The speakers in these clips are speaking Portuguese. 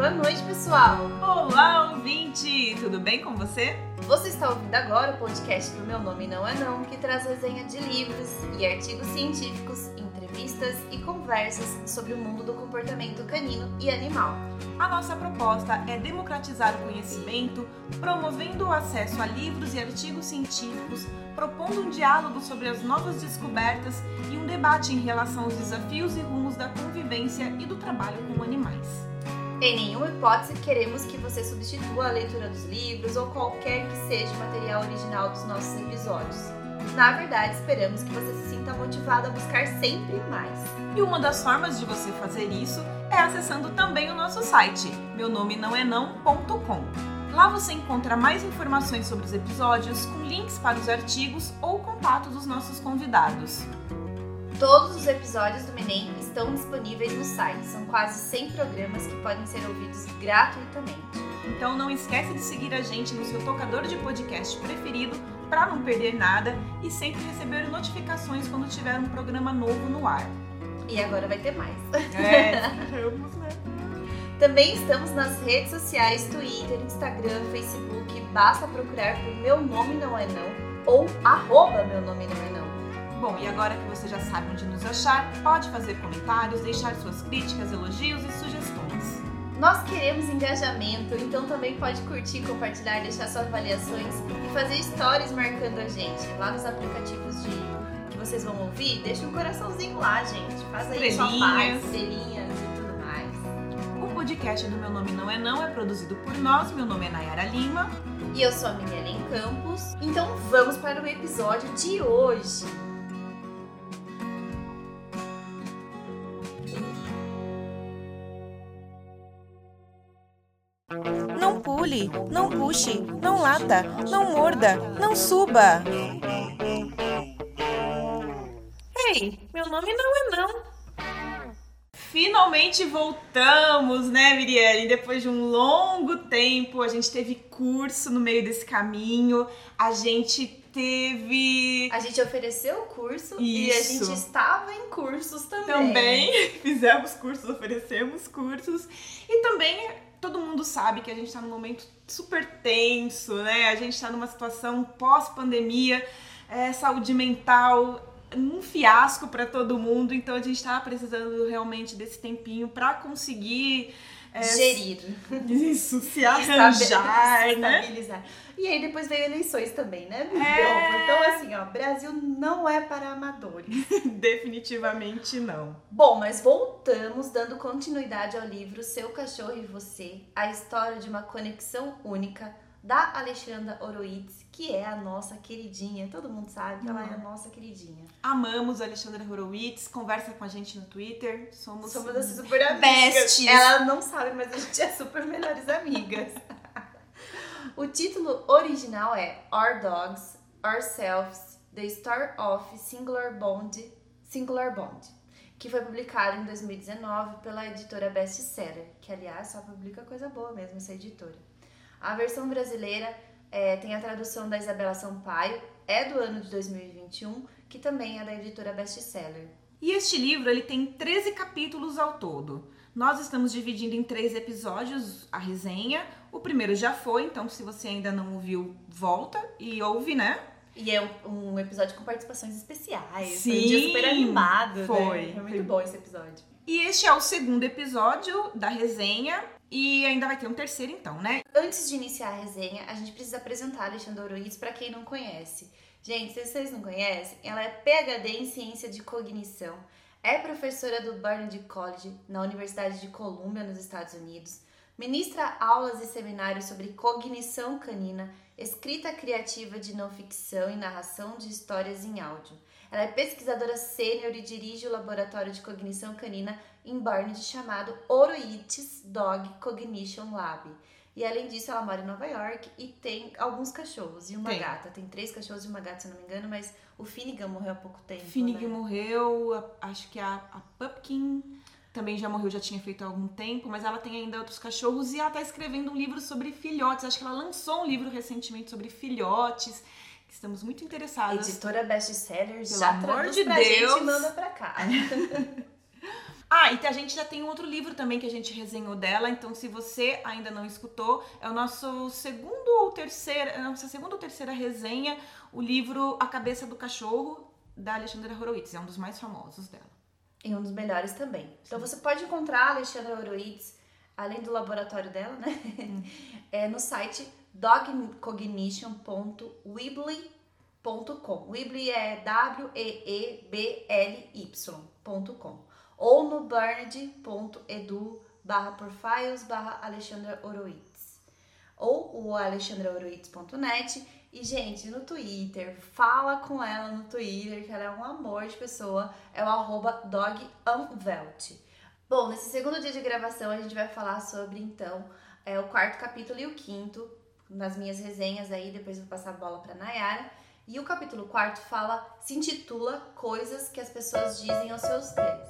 Boa noite, pessoal! Olá, ouvinte! Tudo bem com você? Você está ouvindo agora o podcast do Meu Nome Não É Não, que traz resenha de livros e artigos científicos, entrevistas e conversas sobre o mundo do comportamento canino e animal. A nossa proposta é democratizar o conhecimento, promovendo o acesso a livros e artigos científicos, propondo um diálogo sobre as novas descobertas e um debate em relação aos desafios e rumos da convivência e do trabalho com animais. Em nenhuma hipótese queremos que você substitua a leitura dos livros ou qualquer que seja o material original dos nossos episódios. Na verdade, esperamos que você se sinta motivado a buscar sempre mais. E uma das formas de você fazer isso é acessando também o nosso site, meu nome não é não.com. Lá você encontra mais informações sobre os episódios, com links para os artigos ou contato dos nossos convidados. Todos os episódios do Menem estão disponíveis no site. São quase 100 programas que podem ser ouvidos gratuitamente. Então não esquece de seguir a gente no seu tocador de podcast preferido para não perder nada e sempre receber notificações quando tiver um programa novo no ar. E agora vai ter mais. É, vamos, né? Também estamos nas redes sociais, Twitter, Instagram, Facebook. Basta procurar por Meu Nome Não É Não ou arroba Meu Nome Não É Não. Bom, e agora que você já sabe onde nos achar, pode fazer comentários, deixar suas críticas, elogios e sugestões. Nós queremos engajamento, então também pode curtir, compartilhar, deixar suas avaliações e fazer stories marcando a gente. Lá nos aplicativos de que vocês vão ouvir, deixa um coraçãozinho lá, gente. Faz aí sua parte, estrelinhas e tudo mais. O podcast do Meu Nome Não É Não é produzido por nós, meu nome é Nayara Lima. E eu sou a Miriam Campos. Então vamos para o episódio de hoje. Não pule, não puxe, não lata, não morda, não suba. Ei, meu nome não é não. Finalmente voltamos, né, Mirielle? Depois de um longo tempo, a gente teve curso no meio desse caminho, a gente teve. A gente ofereceu o curso Isso. e a gente estava em cursos também. Também fizemos cursos, oferecemos cursos. E também todo mundo sabe que a gente está num momento super tenso, né? A gente está numa situação pós-pandemia, é, saúde mental um fiasco para todo mundo, então a gente está precisando realmente desse tempinho para conseguir é, gerir isso, se arranjar, né? Estabilizar. E aí depois veio eleições também, né? É... Então assim, ó, Brasil não é para amadores. Definitivamente não. Bom, mas voltamos dando continuidade ao livro Seu Cachorro e Você, a história de uma conexão única da Alexandra Horowitz, que é a nossa queridinha. Todo mundo sabe que ela é a nossa queridinha. Amamos a Alexandra Horowitz, conversa com a gente no Twitter. Somos, Somos assim, super amigas. besties. Ela não sabe, mas a gente é super melhores amigas. o título original é Our Dogs, Ourselves, The Story of Singular Bond, Singular Bond, que foi publicado em 2019 pela editora Bestseller, que aliás só publica coisa boa mesmo essa editora. A versão brasileira é, tem a tradução da Isabela Sampaio, é do ano de 2021, que também é da editora Bestseller. E este livro ele tem 13 capítulos ao todo. Nós estamos dividindo em três episódios a resenha. O primeiro já foi, então se você ainda não ouviu, volta e ouve, né? E é um, episódio com participações especiais. Sim, foi um dia super animado. Foi. Né? Foi muito bom esse episódio. E este é o segundo episódio da resenha. E ainda vai ter um terceiro então, né? Antes de iniciar a resenha, a gente precisa apresentar a Alexandra Horowitz para quem não conhece. Gente, se vocês não conhecem, ela é PhD em Ciência de Cognição, é professora do Barnard College na Universidade de Columbia, nos Estados Unidos, ministra aulas e seminários sobre cognição canina, escrita criativa de não ficção e narração de histórias em áudio. Ela é pesquisadora sênior e dirige o laboratório de cognição canina em Barnard chamado Oroites Dog Cognition Lab. E além disso, ela mora em Nova York e tem alguns cachorros e uma Tem. gata. Tem três cachorros e uma gata, se eu não me engano, mas o Finnegan morreu há pouco tempo. Finnegan né? morreu, acho que a, a Pupkin também já morreu, já tinha feito há algum tempo, mas ela tem ainda outros cachorros e ela tá escrevendo um livro sobre filhotes. Acho que ela lançou um livro recentemente sobre filhotes. Estamos muito interessadas. Editora Bestseller Pelo já amor de Deus. gente manda pra cá. Ah, e a gente já tem um outro livro também que a gente resenhou dela, então se você ainda não escutou, é o nosso segundo ou terceira, é nossa segunda ou terceira resenha, o livro A Cabeça do Cachorro, da Alexandra Horowitz, é um dos mais famosos dela. E um dos melhores também. Então você pode encontrar a Alexandra Horowitz, além do laboratório dela, né? Hum. É no site dogcognition.weebly.com. Weebly é W-E-E-B-L-Y.com ou no burned.edu barra profiles barra Alexandra Horowitz. Ou o alexandrahorowitz.net e gente, no Twitter, fala com ela no Twitter que ela é um amor de pessoa, é o arroba dogunvelt. Bom, nesse segundo dia de gravação a gente vai falar sobre então é, o quarto capítulo e o quinto nas minhas resenhas aí, depois vou passar a bola para Nayara. E o capítulo quarto fala, se intitula Coisas que as pessoas dizem aos seus cães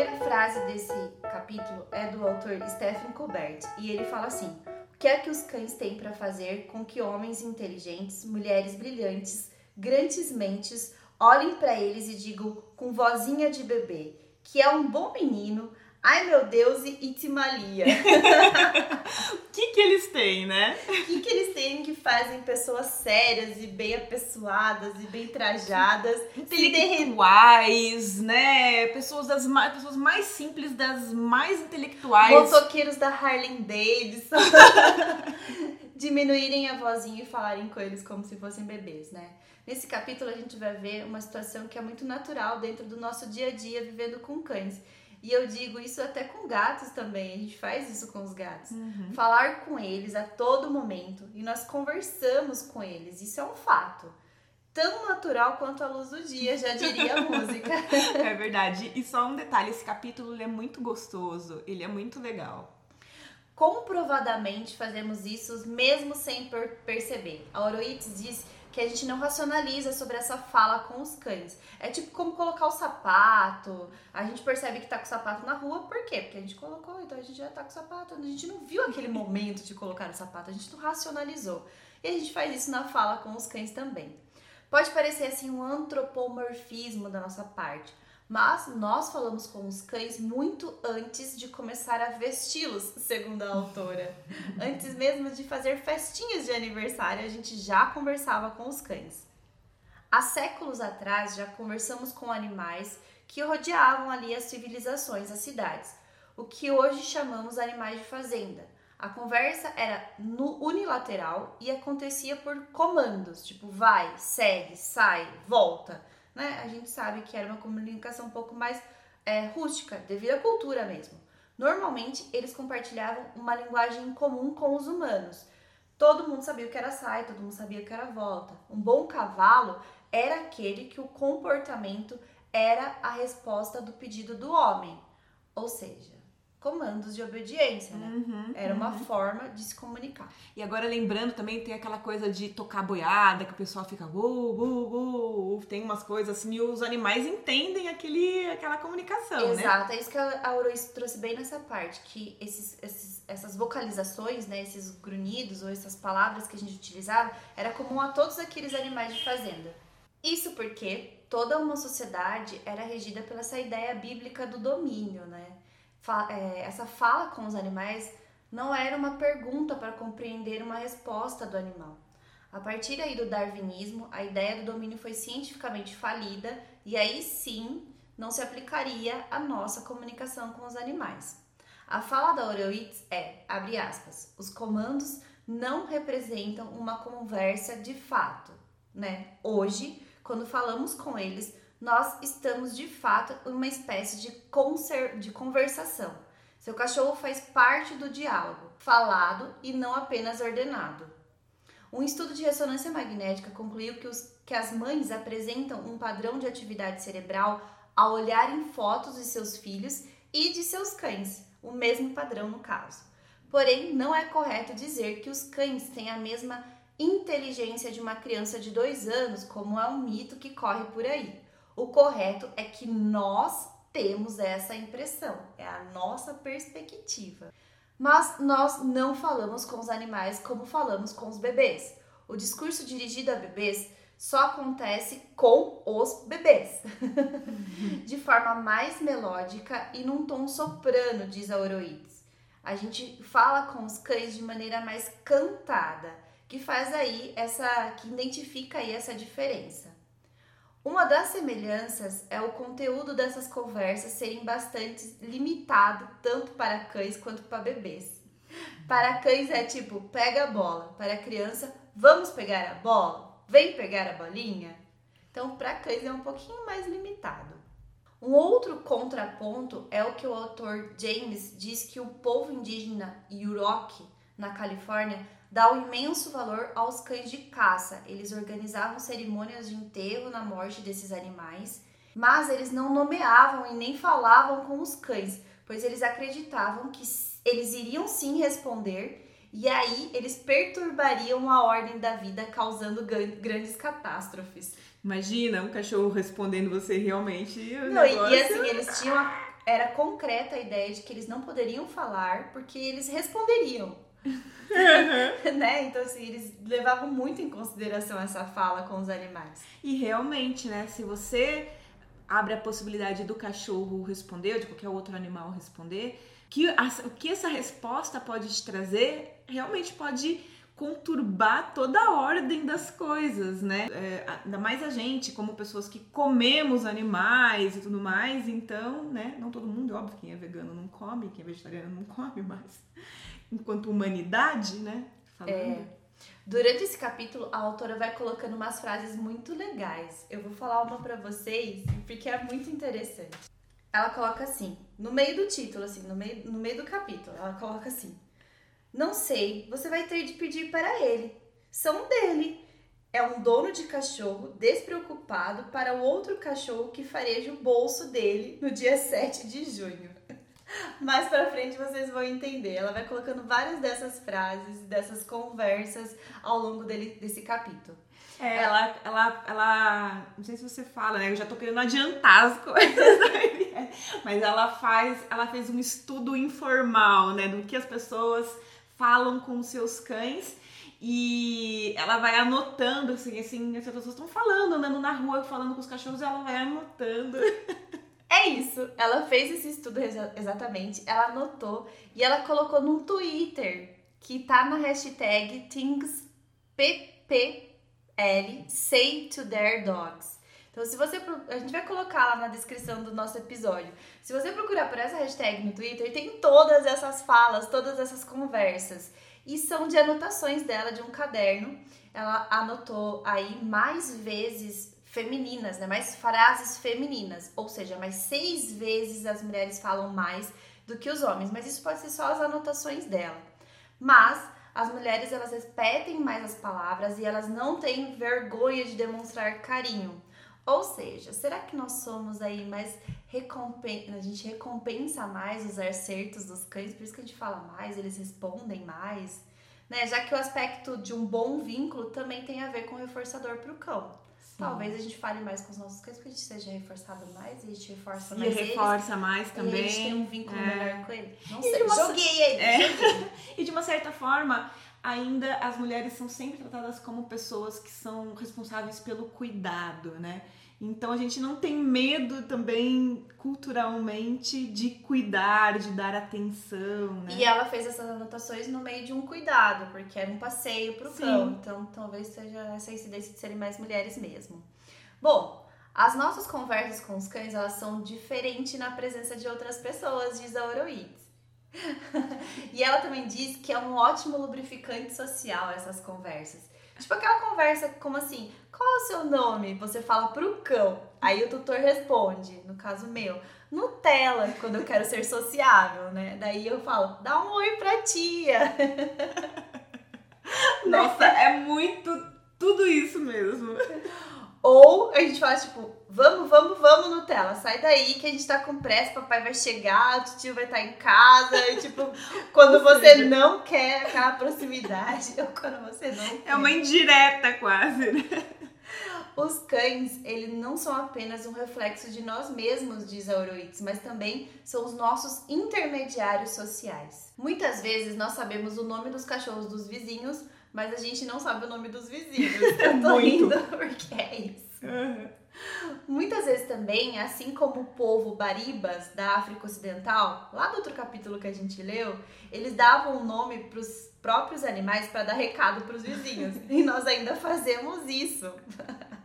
primeira frase desse capítulo é do autor Stephen Colbert e ele fala assim: O que é que os cães têm para fazer com que homens inteligentes, mulheres brilhantes, grandes mentes olhem para eles e digam com vozinha de bebê que é um bom menino, Ai meu Deus, e Itimalia. O que que eles têm, né? O que que eles têm que fazem pessoas sérias e bem apessoadas e bem trajadas, intelectuais, né? Pessoas das mais, pessoas mais simples das mais intelectuais. Motoqueiros da Harley Davidson. Diminuírem a vozinha e falarem com eles como se fossem bebês, né? Nesse capítulo a gente vai ver uma situação que é muito natural dentro do nosso dia a dia vivendo com cães e eu digo isso até com gatos também, a gente faz isso com os gatos. Uhum. Falar com eles a todo momento e nós conversamos com eles, isso é um fato. Tão natural quanto a luz do dia, já diria a música. É verdade. E só um detalhe, esse capítulo é muito gostoso, ele é muito legal. Comprovadamente fazemos isso mesmo sem perceber. A Oroites diz que a gente não racionaliza sobre essa fala com os cães. É tipo como colocar o sapato. A gente percebe que tá com o sapato na rua, por quê? Porque a gente colocou, então a gente já tá com o sapato. A gente não viu aquele momento de colocar o sapato, a gente não racionalizou. E a gente faz isso na fala com os cães também. Pode parecer assim um antropomorfismo da nossa parte, mas nós falamos com os cães muito antes de começar a vesti-los, segundo a autora. antes mesmo de fazer festinhas de aniversário, a gente já conversava com os cães. Há séculos atrás já conversamos com animais que rodeavam ali as civilizações, as cidades, o que hoje chamamos animais de fazenda. A conversa era unilateral e acontecia por comandos, tipo vai, segue, sai, volta né? A gente sabe que era uma comunicação um pouco mais é, rústica, devido à cultura mesmo. Normalmente, eles compartilhavam uma linguagem em comum com os humanos. Todo mundo sabia o que era sai, todo mundo sabia o que era volta. Um bom cavalo era aquele que o comportamento era a resposta do pedido do homem. Ou seja, comandos de obediência, né? Uhum, Era uma uhum. forma de se comunicar. E agora lembrando também tem aquela coisa de tocar boiada, que o pessoal fica bu, bu, bu, tem umas coisas assim, e os animais entendem aquele, aquela comunicação, Exato, né? Exato, é isso que a Aurois trouxe bem nessa parte, que esses, esses, essas vocalizações, né, esses grunhidos ou essas palavras que a gente utilizava, era comum a todos aqueles animais de fazenda. Isso porque toda uma sociedade era regida pela essa ideia bíblica do domínio, né? É, essa fala com os animais não era uma pergunta para compreender uma resposta do animal. A partir aí do darwinismo, a ideia do domínio foi cientificamente falida e aí sim não se aplicaria a nossa comunicação com os animais. A fala da Horowitz é, abre aspas, os comandos não representam uma conversa de fato, né? Hoje, quando falamos com eles, nós estamos de fato uma espécie de, conser de conversação. Seu cachorro faz parte do diálogo, falado e não apenas ordenado. Um estudo de ressonância magnética concluiu que, os, que as mães apresentam um padrão de atividade cerebral ao olharem fotos de seus filhos e de seus cães, o mesmo padrão no caso. Porém, não é correto dizer que os cães têm a mesma inteligência de uma criança de dois anos, como é um mito que corre por aí. O correto é que nós temos essa impressão, é a nossa perspectiva. Mas nós não falamos com os animais como falamos com os bebês. O discurso dirigido a bebês só acontece com os bebês. de forma mais melódica e num tom soprano, diz a Oroides. A gente fala com os cães de maneira mais cantada, que faz aí essa que identifica aí essa diferença. Uma das semelhanças é o conteúdo dessas conversas serem bastante limitado tanto para cães quanto para bebês. Para cães é tipo, pega a bola. Para criança, vamos pegar a bola? Vem pegar a bolinha? Então, para cães é um pouquinho mais limitado. Um outro contraponto é o que o autor James diz que o povo indígena Yurok, na Califórnia, dá um imenso valor aos cães de caça. Eles organizavam cerimônias de enterro na morte desses animais, mas eles não nomeavam e nem falavam com os cães, pois eles acreditavam que eles iriam sim responder e aí eles perturbariam a ordem da vida, causando grandes catástrofes. Imagina um cachorro respondendo você realmente. Não, negócio... e assim, eles tinham. A, era concreta a ideia de que eles não poderiam falar porque eles responderiam. Uhum. né? Então, assim, eles levavam muito em consideração essa fala com os animais. E realmente, né? Se você abre a possibilidade do cachorro responder, ou de qualquer outro animal responder, que a, o que essa resposta pode te trazer realmente pode conturbar toda a ordem das coisas, né? É, ainda mais a gente, como pessoas que comemos animais e tudo mais, então, né? Não todo mundo, óbvio, quem é vegano não come, quem é vegetariano não come, mas enquanto humanidade, né? Falando. É. Durante esse capítulo, a autora vai colocando umas frases muito legais. Eu vou falar uma para vocês porque é muito interessante. Ela coloca assim, no meio do título, assim, no meio, no meio do capítulo, ela coloca assim: Não sei, você vai ter de pedir para ele. São dele. É um dono de cachorro despreocupado para o outro cachorro que fareja o bolso dele no dia 7 de junho. Mais pra frente vocês vão entender. Ela vai colocando várias dessas frases, dessas conversas ao longo dele, desse capítulo. É, ela, ela, ela, não sei se você fala, né? Eu já tô querendo adiantar as coisas, mas ela faz, ela fez um estudo informal, né, do que as pessoas falam com seus cães e ela vai anotando, assim, assim, as pessoas estão falando, andando na rua, falando com os cachorros, e ela vai anotando. É isso. Ela fez esse estudo exa exatamente, ela anotou e ela colocou no Twitter que tá na hashtag ThingsPPL Say to Their Dogs. Então, se você. A gente vai colocar lá na descrição do nosso episódio. Se você procurar por essa hashtag no Twitter, tem todas essas falas, todas essas conversas. E são de anotações dela de um caderno. Ela anotou aí mais vezes femininas, né? Mais frases femininas, ou seja, mais seis vezes as mulheres falam mais do que os homens, mas isso pode ser só as anotações dela. Mas as mulheres elas repetem mais as palavras e elas não têm vergonha de demonstrar carinho. Ou seja, será que nós somos aí mais recompensa, a gente recompensa mais os acertos dos cães, por isso que a gente fala mais, eles respondem mais, né? Já que o aspecto de um bom vínculo também tem a ver com o reforçador para o cão. Talvez a gente fale mais com os nossos cães, porque a gente seja reforçado mais, e a gente reforça mais. E reforça eles, mais também. E a gente tem um vínculo é. melhor com ele. Não e sei, uma... joguei ele. É. Joguei. e de uma certa forma, ainda as mulheres são sempre tratadas como pessoas que são responsáveis pelo cuidado, né? Então a gente não tem medo também culturalmente de cuidar, de dar atenção, né? E ela fez essas anotações no meio de um cuidado, porque era um passeio pro Sim. cão. Então talvez seja essa incidência de serem mais mulheres mesmo. Bom, as nossas conversas com os cães, elas são diferentes na presença de outras pessoas, diz a Oroides. e ela também diz que é um ótimo lubrificante social essas conversas. Tipo aquela conversa como assim, qual é o seu nome? Você fala pro cão. Aí o tutor responde, no caso meu, Nutella, quando eu quero ser sociável, né? Daí eu falo, dá um oi pra tia. Nossa, é muito tudo isso mesmo. Ou a gente fala, tipo, vamos, vamos, vamos, Nutella, sai daí que a gente tá com pressa, papai vai chegar, o tio vai estar tá em casa, e tipo, quando você não quer aquela proximidade, ou quando você não quer. É uma indireta quase, né? Os cães, eles não são apenas um reflexo de nós mesmos, diz a Oroides, mas também são os nossos intermediários sociais. Muitas vezes nós sabemos o nome dos cachorros dos vizinhos, mas a gente não sabe o nome dos vizinhos. Eu tô Muito. rindo porque é isso. Uhum. Muitas vezes também, assim como o povo Baribas da África Ocidental, lá do outro capítulo que a gente leu, eles davam um nome para os próprios animais para dar recado para os vizinhos. e nós ainda fazemos isso.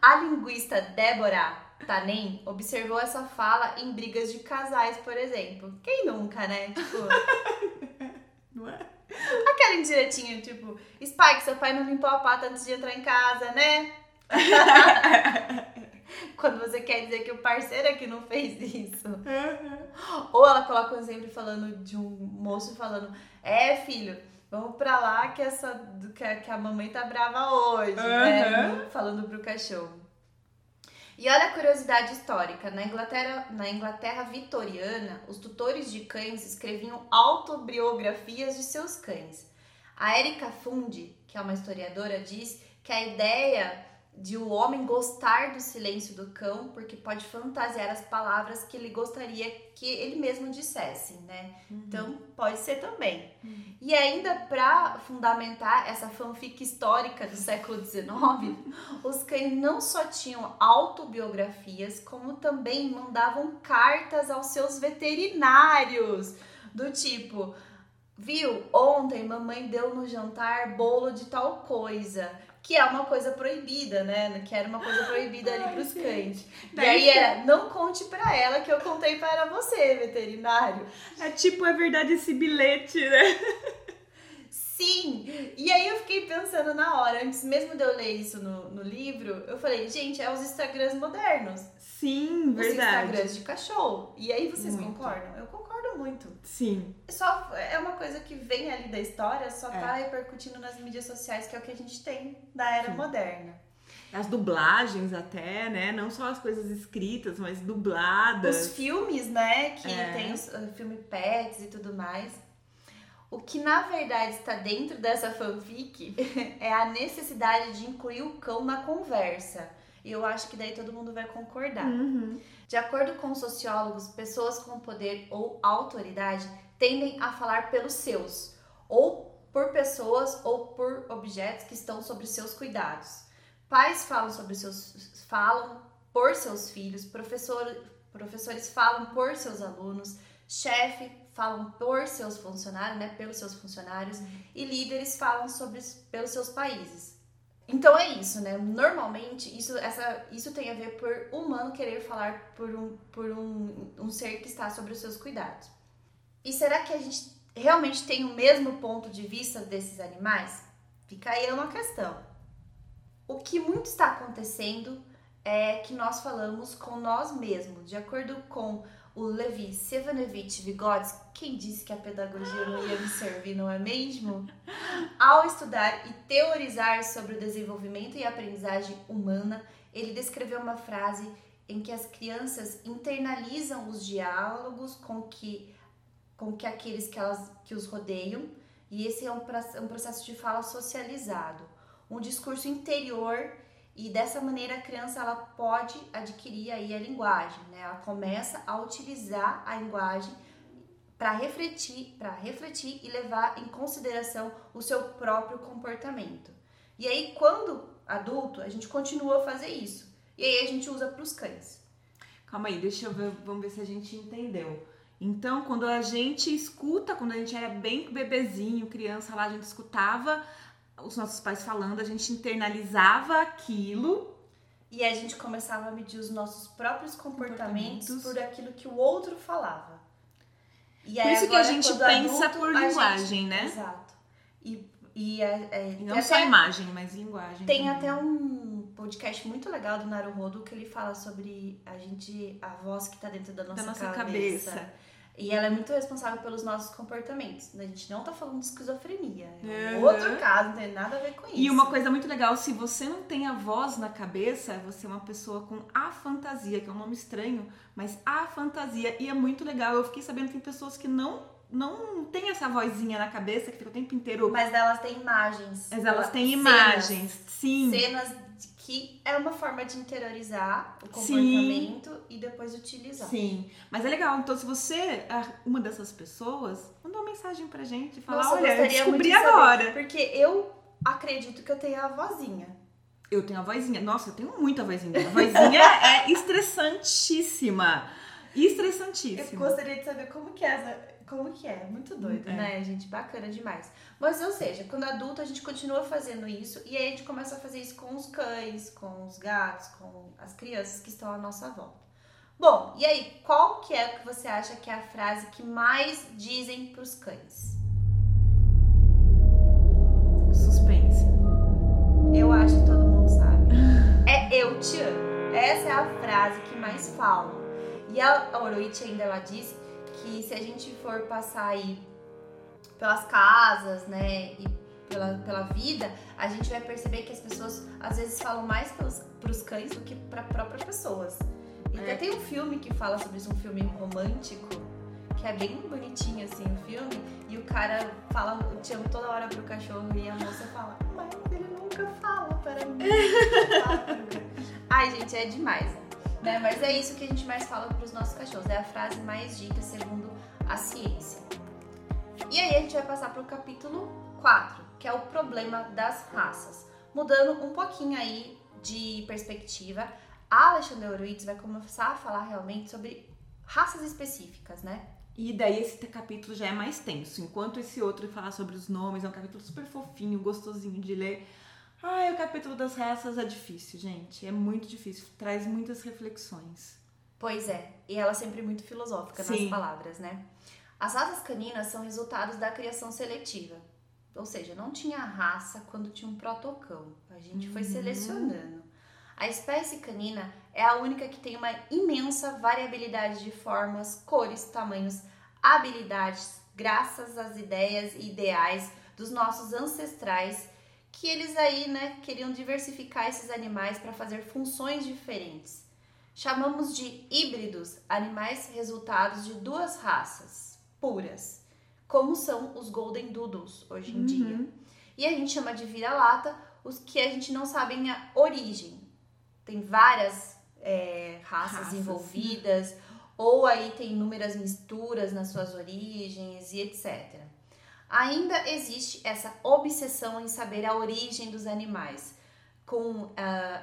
A linguista Débora Tanem observou essa fala em brigas de casais, por exemplo. Quem nunca, né? Tipo, Não é? aquela indiretinha, tipo, Spike, seu pai não limpou a pata antes de entrar em casa, né? Quando você quer dizer que o parceiro é que não fez isso. Uhum. Ou ela coloca um exemplo falando de um moço falando: É, filho, vamos pra lá que, essa, que, a, que a mamãe tá brava hoje, né? Aham. Falando pro cachorro. E olha a curiosidade histórica: na Inglaterra, na Inglaterra vitoriana, os tutores de cães escreviam autobiografias de seus cães. A Erika Fundi, que é uma historiadora, diz que a ideia de o homem gostar do silêncio do cão, porque pode fantasiar as palavras que ele gostaria que ele mesmo dissesse, né? Então pode ser também. E ainda para fundamentar essa fanfic histórica do século XIX, os cães não só tinham autobiografias, como também mandavam cartas aos seus veterinários, do tipo, viu, ontem mamãe deu no jantar bolo de tal coisa. Que é uma coisa proibida, né? Que era uma coisa proibida ali pros cães. E aí era, não conte pra ela que eu contei para você, veterinário. É tipo, é verdade esse bilhete, né? Sim! E aí eu fiquei pensando na hora, antes mesmo de eu ler isso no, no livro, eu falei, gente, é os Instagrams modernos. Sim, Os verdade. Instagrams de cachorro. E aí vocês Muito. concordam? Eu muito. Sim. Só é uma coisa que vem ali da história, só É. tá repercutindo nas mídias sociais, que é o que a gente tem da era Sim. moderna. As dublagens até, né? Não só as coisas escritas, mas dubladas. Os filmes, né? Que É. tem os uh, filme Pets e tudo mais. O que na verdade está dentro dessa fanfic é a necessidade de incluir o cão na conversa. E eu acho que daí todo mundo vai concordar. Uhum. De acordo com sociólogos, pessoas com poder ou autoridade tendem a falar pelos seus, ou por pessoas ou por objetos que estão sob seus cuidados. Pais falam sobre seus falam por seus filhos, professor, professores falam por seus alunos, chefe falam por seus funcionários, né, pelos seus funcionários, e líderes falam sobre pelos seus países. Então é isso, né? Normalmente isso, essa, isso tem a ver por humano querer falar por, um, por um, um ser que está sobre os seus cuidados. E será que a gente realmente tem o mesmo ponto de vista desses animais? Fica aí uma questão. O que muito está acontecendo é que nós falamos com nós mesmos, de acordo com o Levi Sevanevich Vygotsky, quem disse que a pedagogia não ia me servir, não é mesmo? Ao estudar e teorizar sobre o desenvolvimento e aprendizagem humana, ele descreveu uma frase em que as crianças internalizam os diálogos com que, com que aqueles que, elas, que os rodeiam, e esse é um, um processo de fala socializado, um discurso interior e dessa maneira a criança ela pode adquirir aí a linguagem, né? Ela começa a utilizar a linguagem para refletir, para refletir e levar em consideração o seu próprio comportamento. E aí quando adulto, a gente continua a fazer isso. E aí a gente usa para os cães. Calma aí, deixa eu ver, vamos ver se a gente entendeu. Então, quando a gente escuta, quando a gente era bem bebezinho, criança lá, a gente escutava os nossos pais falando, a gente internalizava aquilo. E a gente começava a medir os nossos próprios comportamentos, Comportamentos. por aquilo que o outro falava. E Por isso que a agora, gente pensa adulto, por linguagem, gente- né? Exato. E, e, é, é, E não só até- imagem, mas linguagem. Tem também. até um podcast muito legal do Naruhodo que ele fala sobre a gente, a voz que tá dentro da nossa, da nossa cabeça. cabeça. E ela é muito responsável pelos nossos comportamentos. A gente não tá falando de esquizofrenia. É um Uhum. outro caso, não tem nada a ver com isso. E uma coisa muito legal, se você não tem a voz na cabeça, você é uma pessoa com a fantasia, que é um nome estranho, mas a fantasia. E é muito legal. Eu fiquei sabendo que tem pessoas que não, não tem essa vozinha na cabeça, que fica o tempo inteiro. Mas elas têm imagens. Mas elas têm Cenas. imagens. Sim. Cenas que é uma forma de interiorizar o comportamento Sim. e depois utilizar. Sim, mas é legal. Então, se você é uma dessas pessoas, manda uma mensagem pra gente e fala, Nossa, olha, eu descobri de agora. porque eu acredito que eu tenho a vozinha. Eu tenho a vozinha. Nossa, eu tenho muita vozinha. A vozinha é estressantíssima. Estressantíssima. Eu gostaria de saber como que é essa como que é. Muito doido, é. né, gente? Bacana demais. Mas, ou seja, quando adulto a gente continua fazendo isso e aí a gente começa a fazer isso com os cães, com os gatos, com as crianças que estão à nossa volta. Bom, e aí, qual que é que você acha que é a frase que mais dizem pros cães? Suspense. Eu acho que todo mundo sabe. É eu te amo. Essa é a frase que mais falam. E a Oroichi ainda ela diz que se a gente for passar aí pelas casas, né, e pela, pela vida, a gente vai perceber que as pessoas às vezes falam mais pelos, pros cães do que para próprias pessoas. E é. até tem um filme que fala sobre isso, um filme romântico, que é bem bonitinho assim o filme, e o cara fala eu te amo toda hora pro cachorro e a moça fala, mas ele nunca fala para mim. Ai, gente, é demais. Né? Mas é isso que a gente mais fala para os nossos cachorros, é a frase mais dita segundo a ciência. E aí a gente vai passar para o capítulo 4, que é o problema das raças. Mudando um pouquinho aí de perspectiva, a Alexandre Horowitz vai começar a falar realmente sobre raças específicas, né? E daí esse capítulo já é mais tenso, enquanto esse outro fala sobre os nomes, é um capítulo super fofinho, gostosinho de ler. Ai, o capítulo das raças é difícil, gente. É muito difícil. Traz muitas reflexões. Pois é. E ela é sempre muito filosófica Sim. nas palavras, né? As raças caninas são resultados da criação seletiva. Ou seja, não tinha raça quando tinha um protocão. A gente uhum. foi selecionando. A espécie canina é a única que tem uma imensa variabilidade de formas, cores, tamanhos, habilidades, graças às ideias e ideais dos nossos ancestrais que eles aí, né, queriam diversificar esses animais para fazer funções diferentes. Chamamos de híbridos animais resultados de duas raças puras, como são os Golden Doodles hoje em uhum. dia. E a gente chama de vira-lata os que a gente não sabe a origem. Tem várias é, raças, raças envolvidas, ou aí tem inúmeras misturas nas suas origens e etc. Ainda existe essa obsessão em saber a origem dos animais, com uh,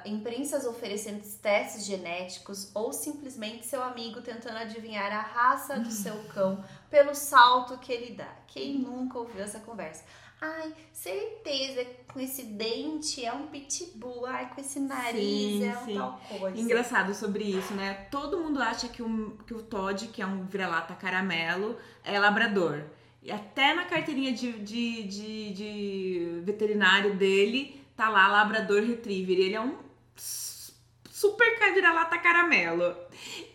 imprensas oferecendo testes genéticos ou simplesmente seu amigo tentando adivinhar a raça do seu cão pelo salto que ele dá. Quem nunca ouviu essa conversa? Ai, certeza, com esse dente é um pitbull, ai, com esse nariz sim, é um sim. tal coisa. Engraçado sobre isso, né? Todo mundo acha que o, que o Todd, que é um vira-lata caramelo, é labrador. E até na carteirinha de, de, de, de veterinário dele tá lá Labrador Retriever. Ele é um super vira-lata caramelo.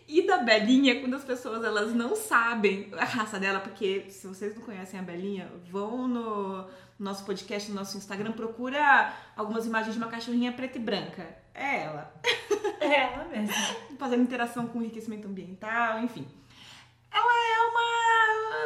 E da Belinha, quando as pessoas elas não sabem a raça dela, porque se vocês não conhecem a Belinha, vão no nosso podcast, no nosso Instagram, procura algumas imagens de uma cachorrinha preta e branca. É ela. É ela mesmo. Fazendo interação com enriquecimento ambiental, enfim. Ela é uma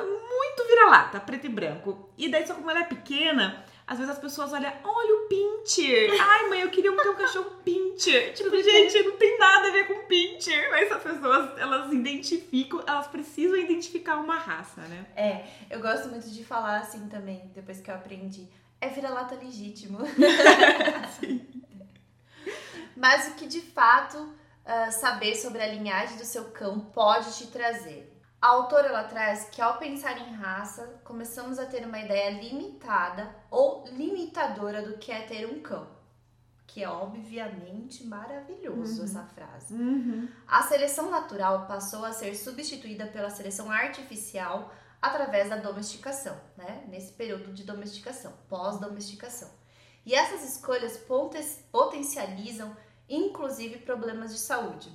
muito vira-lata, preto e branco. E daí, só como ela é pequena, às vezes as pessoas olham, olha o pincher. Ai, mãe, eu queria ter um cachorro pincher. Tipo, gente, não tem nada a ver com pincher. Mas as pessoas, elas identificam, elas precisam identificar uma raça, né? É, eu gosto muito de falar assim também, depois que eu aprendi. É vira-lata legítimo. Sim. Mas o que de fato uh, saber sobre a linhagem do seu cão pode te trazer? A autora ela traz que ao pensar em raça, começamos a ter uma ideia limitada ou limitadora do que é ter um cão. Que é obviamente maravilhoso uhum. essa frase. Uhum. A seleção natural passou a ser substituída pela seleção artificial através da domesticação, né? Nesse período de domesticação, pós-domesticação. E essas escolhas potencializam inclusive problemas de saúde,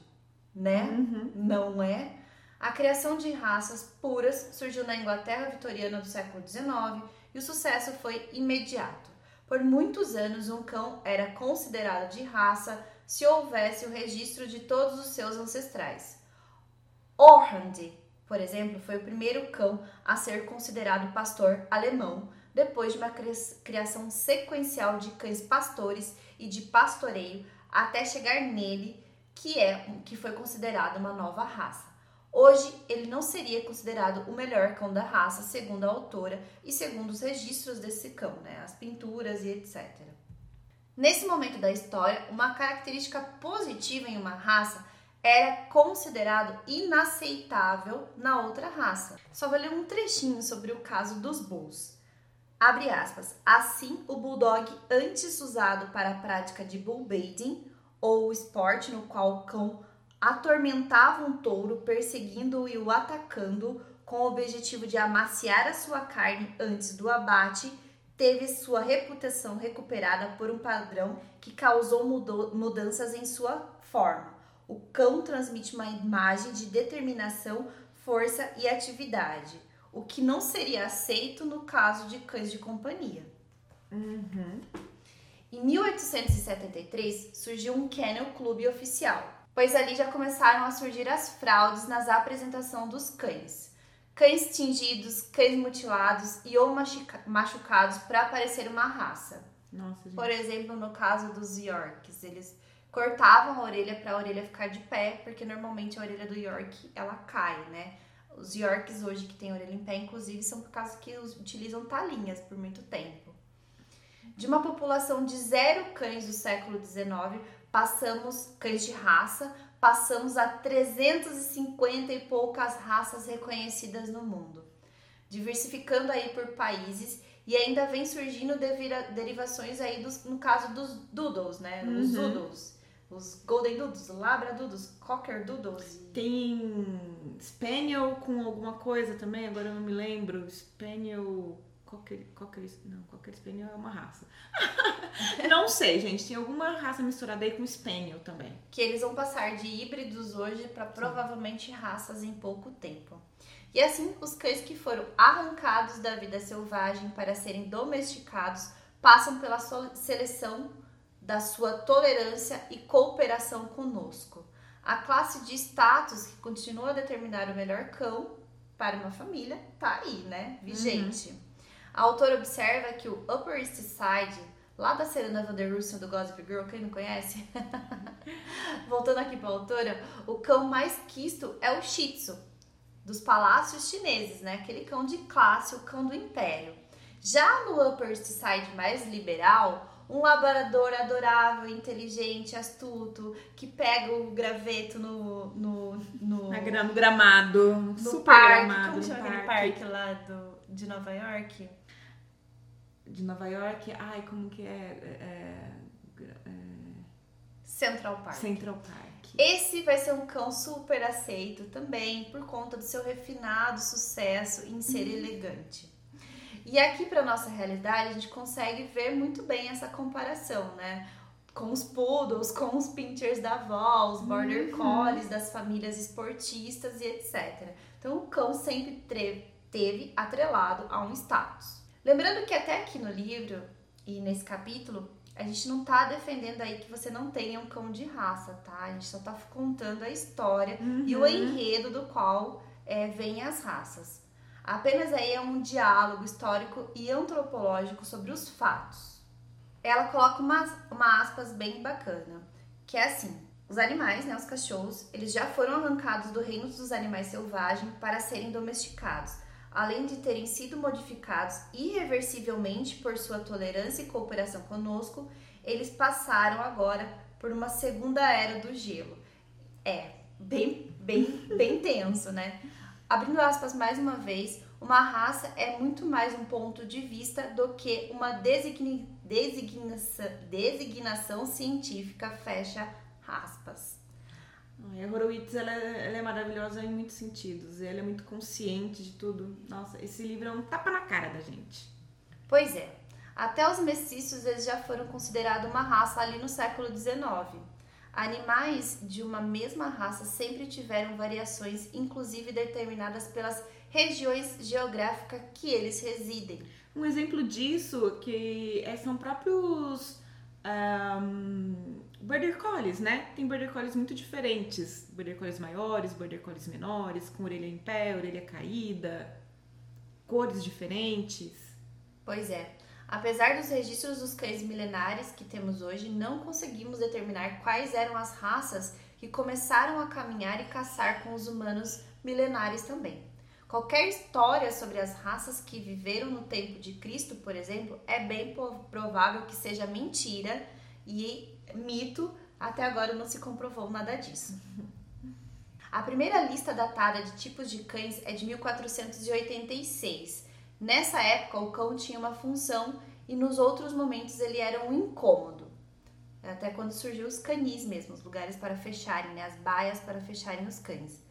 né? Uhum. Não é? A criação de raças puras surgiu na Inglaterra vitoriana do século XIX e o sucesso foi imediato. Por muitos anos, um cão era considerado de raça se houvesse o registro de todos os seus ancestrais. Orhand, por exemplo, foi o primeiro cão a ser considerado pastor alemão, depois de uma criação sequencial de cães pastores e de pastoreio até chegar nele, que é que foi considerado uma nova raça. Hoje, ele não seria considerado o melhor cão da raça, segundo a autora e segundo os registros desse cão, né? as pinturas e etc. Nesse momento da história, uma característica positiva em uma raça era considerado inaceitável na outra raça. Só vou ler um trechinho sobre o caso dos bulls. Abre aspas. Assim, o bulldog antes usado para a prática de bull baiting, ou esporte no qual o cão atormentava um touro, perseguindo-o e o atacando com o objetivo de amaciar a sua carne antes do abate, teve sua reputação recuperada por um padrão que causou mudanças em sua forma. O cão transmite uma imagem de determinação, força e atividade, o que não seria aceito no caso de cães de companhia. Uhum. Em 1873 surgiu um Kennel Club oficial, pois ali já começaram a surgir as fraudes nas apresentações dos cães. Cães tingidos, cães mutilados e ou machucados para parecer uma raça. Nossa, Por exemplo, no caso dos Yorks, eles cortavam a orelha para a orelha ficar de pé, porque normalmente a orelha do York ela cai, né? Os Yorks hoje que tem orelha em pé, inclusive, são por causa que utilizam talinhas por muito tempo. De uma população de zero cães do século XIX, passamos cães de raça, passamos a 350 e poucas raças reconhecidas no mundo, diversificando aí por países e ainda vem surgindo derivações aí dos, no caso dos doodles, né? Uhum. Os doodles, os golden doodles, labradoodles, cocker doodles. Tem Spaniel com alguma coisa também, agora eu não me lembro. Spaniel Cocker, cocker, não, Cocker Spaniel é uma raça. não sei, gente. Tem alguma raça misturada aí com Spaniel também. Que eles vão passar de híbridos hoje para provavelmente raças em pouco tempo. E assim, os cães que foram arrancados da vida selvagem para serem domesticados passam pela seleção da sua tolerância e cooperação conosco. A classe de status que continua a determinar o melhor cão para uma família tá aí, né? Vigente. Uhum. A autora observa que o Upper East Side, lá da Serena Van der Russen do Gossip Girl, quem não conhece? Voltando aqui para a autora, o cão mais quisto é o Shih Tzu, dos palácios chineses, né? Aquele cão de classe, o cão do império. Já no Upper East Side mais liberal, um labrador adorável, inteligente, astuto, que pega o graveto no. no, no, no gramado. No super parque. gramado. Como chama aquele parque. parque lá do, de Nova York? De Nova York. Ai, como que é? é, é Central Park. Central Park. Esse vai ser um cão super aceito também por conta do seu refinado sucesso em ser Uhum. elegante. E aqui para nossa realidade a gente consegue ver muito bem essa comparação, né? Com os poodles, com os pinchers da avó, os border Uhum. collies das famílias esportistas e etc. Então o cão sempre teve atrelado a um status. Lembrando que até aqui no livro e nesse capítulo a gente não tá defendendo aí que você não tenha um cão de raça, tá? A gente só tá contando a história e o Uhum. enredo do qual é, vêm as raças. Apenas aí é um diálogo histórico e antropológico sobre os fatos. Ela coloca uma, uma aspas bem bacana, que é assim: os animais, né, os cachorros, eles já foram arrancados do reino dos animais selvagens para serem domesticados, além de terem sido modificados irreversivelmente por sua tolerância e cooperação conosco, eles passaram agora por uma segunda era do gelo. É, bem, bem, bem tenso, né? Abrindo aspas mais uma vez, uma raça é muito mais um ponto de vista do que uma designi, designação, designação científica, fecha aspas. A Horowitz, ela, é- ela é maravilhosa em muitos sentidos. Ela é muito consciente de tudo. Nossa, esse livro é um tapa na cara da gente. Pois é, até os mestiços eles já foram considerados uma raça ali no século XIX. Animais de uma mesma raça sempre tiveram variações, inclusive determinadas pelas regiões geográficas que eles residem. Um exemplo disso que é- são próprios ahm, border collies, né? Tem border collies muito diferentes. Border collies maiores, border collies menores, com orelha em pé, orelha caída, cores diferentes. Pois é. Apesar dos registros dos cães milenares que temos hoje, não conseguimos determinar quais eram as raças que começaram a caminhar e caçar com os humanos milenares também. Qualquer história sobre as raças que viveram no tempo de Cristo, por exemplo, é bem provável que seja mentira e mito. Até agora não se comprovou nada disso. A primeira lista datada de tipos de cães é de 1486. Nessa época, o cão tinha uma função e nos outros momentos ele era um incômodo. Até quando surgiu os canis mesmo, os lugares para fecharem, né? as baias para fecharem os cães.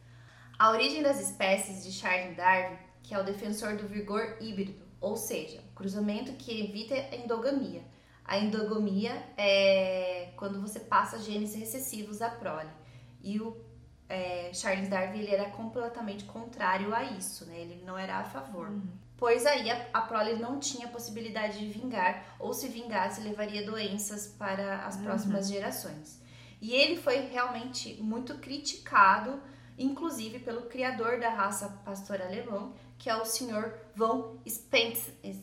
A origem das espécies de Charles Darwin, que é o defensor do vigor híbrido, ou seja, cruzamento que evita a endogamia. A endogamia é quando você passa genes recessivos à prole. E o é, Charles Darwin ele era completamente contrário a isso, né? Ele não era a favor. Uhum. Pois aí a, a prole não tinha possibilidade de vingar, ou se vingasse, levaria doenças para as uhum. próximas gerações. E ele foi realmente muito criticado, inclusive pelo criador da raça pastor alemão, que é o senhor von Stefanitz.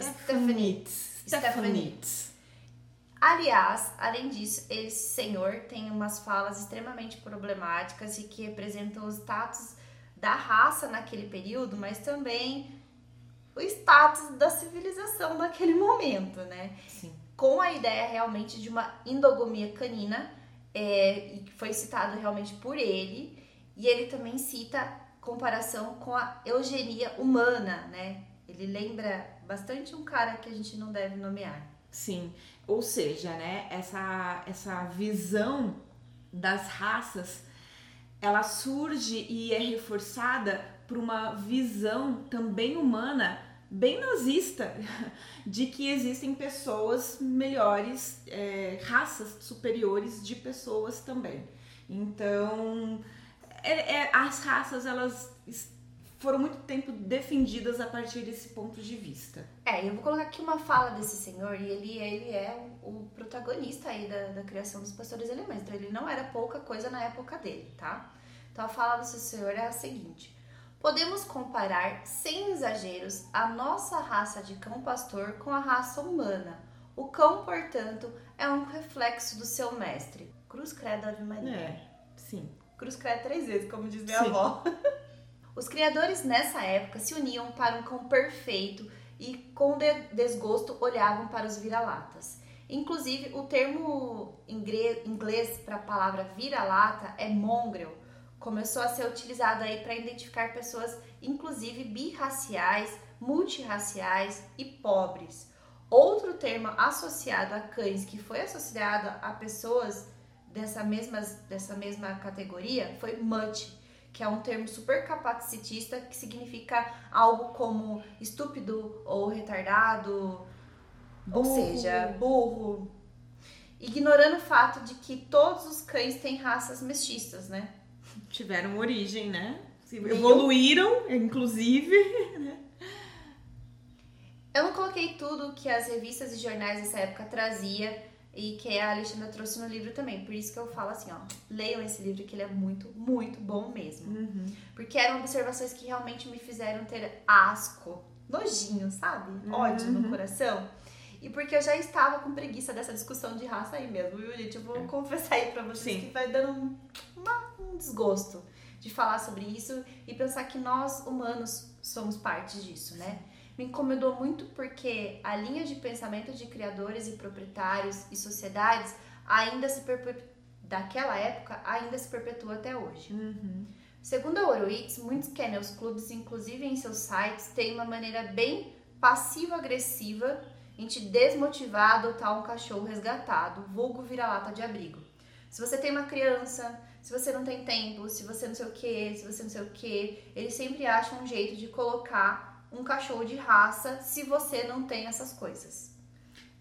Stefanitz. Stefanitz. Aliás, além disso, esse senhor tem umas falas extremamente problemáticas e que representam o status da raça naquele período, mas também o status da civilização naquele momento, né? Sim. Com a ideia realmente de uma endogamia canina, é, e que foi citado realmente por ele, e ele também cita comparação com a eugenia humana, né? Ele lembra bastante um cara que a gente não deve nomear. Sim, ou seja, né, essa, essa visão das raças, ela surge e é reforçada por uma visão também humana, bem nazista, de que existem pessoas melhores, é, raças superiores de pessoas também. Então, é, é, as raças, elas foram muito tempo defendidas a partir desse ponto de vista. É, eu vou colocar aqui uma fala desse senhor, e ele, ele é o protagonista aí da, da criação dos pastores alemães, então ele não era pouca coisa na época dele, tá? Então a fala desse senhor é a seguinte: Podemos comparar, sem exageros, a nossa raça de cão pastor com a raça humana. O cão, portanto, é um reflexo do seu mestre. Cruz credo Ave Maria. É, sim. Cruz credo três vezes, como diz minha sim. avó. Os criadores nessa época se uniam para um cão perfeito e com desgosto olhavam para os vira-latas. Inclusive, o termo inglês para a palavra vira-lata é mongrel. Começou a ser utilizado aí para identificar pessoas, inclusive birraciais, multirraciais e pobres. Outro termo associado a cães que foi associado a pessoas dessa mesma, dessa mesma categoria foi mutt que é um termo super capacitista que significa algo como estúpido ou retardado, burro. ou seja, burro. Ignorando o fato de que todos os cães têm raças mestiças, né? Tiveram origem, né? Evoluíram, inclusive. Né? Eu não coloquei tudo que as revistas e jornais dessa época trazia e que a Alexandra trouxe no livro também. Por isso que eu falo assim, ó, leiam esse livro que ele é muito, muito bom mesmo. Uhum. Porque eram observações que realmente me fizeram ter asco, nojinho, sabe? Uhum. Ódio no coração. E porque eu já estava com preguiça dessa discussão de raça aí mesmo, viu, gente? Eu vou é. confessar aí pra vocês Sim. que vai dando um, uma, um desgosto de falar sobre isso e pensar que nós, humanos, somos parte disso, né? Me incomodou muito porque a linha de pensamento de criadores e proprietários e sociedades ainda se daquela época ainda se perpetua até hoje. Uhum. Segundo a Oroids, muitos kennels clubs, inclusive em seus sites, têm uma maneira bem passivo-agressiva em te desmotivar a adotar um cachorro resgatado, vulgo vira-lata de abrigo. Se você tem uma criança, se você não tem tempo, se você não sei o que, se você não sei o que, eles sempre acham um jeito de colocar um cachorro de raça se você não tem essas coisas.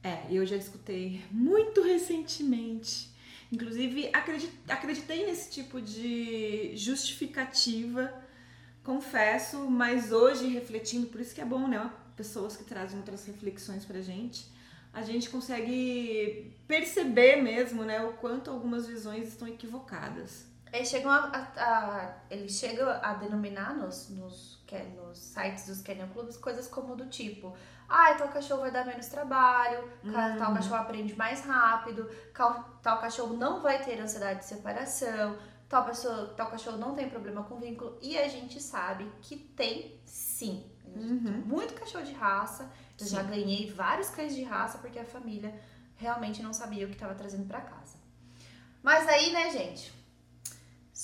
É, eu já escutei muito recentemente. Inclusive, acreditei nesse tipo de justificativa, confesso, mas hoje, refletindo, por isso que é bom, né? Pessoas que trazem outras reflexões pra gente, a gente consegue perceber mesmo, né, o quanto algumas visões estão equivocadas. Eles chegam a, a, a- eles chegam a denominar nos, nos, nos sites dos Kennel Clubs coisas como do tipo ah, tal cachorro vai dar menos trabalho, Uhum. tal cachorro aprende mais rápido, cal- tal cachorro não vai ter ansiedade de separação, tal, pessoa, tal cachorro não tem problema com vínculo. E a gente sabe que tem sim. Uhum. Muito cachorro de raça. Eu já ganhei vários cães de raça porque a família realmente não sabia o que estava trazendo pra casa. Mas aí, né, gente?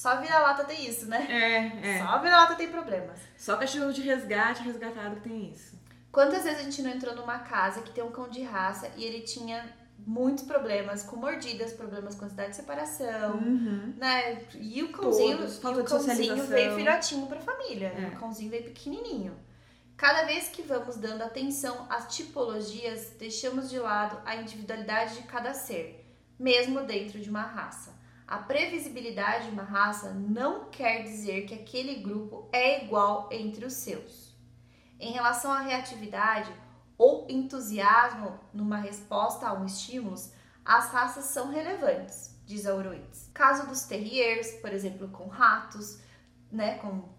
Só vira-lata tem isso, né? É, é. Só vira-lata tem problemas. Só cachorro de resgate, resgatado que tem isso. Quantas vezes a gente não entrou numa casa que tem um cão de raça e ele tinha muitos problemas com mordidas, problemas com ansiedade de separação, Uhum. né? E o cãozinho, Todos, e o cãozinho veio filhotinho pra família. É. O cãozinho veio pequenininho. Cada vez que vamos dando atenção às tipologias, deixamos de lado a individualidade de cada ser, mesmo dentro de uma raça. A previsibilidade de uma raça não quer dizer que aquele grupo é igual entre os seus. Em relação à reatividade ou entusiasmo numa resposta a um estímulo, as raças são relevantes, diz a Oroides. Caso dos terriers, por exemplo, com ratos, né, com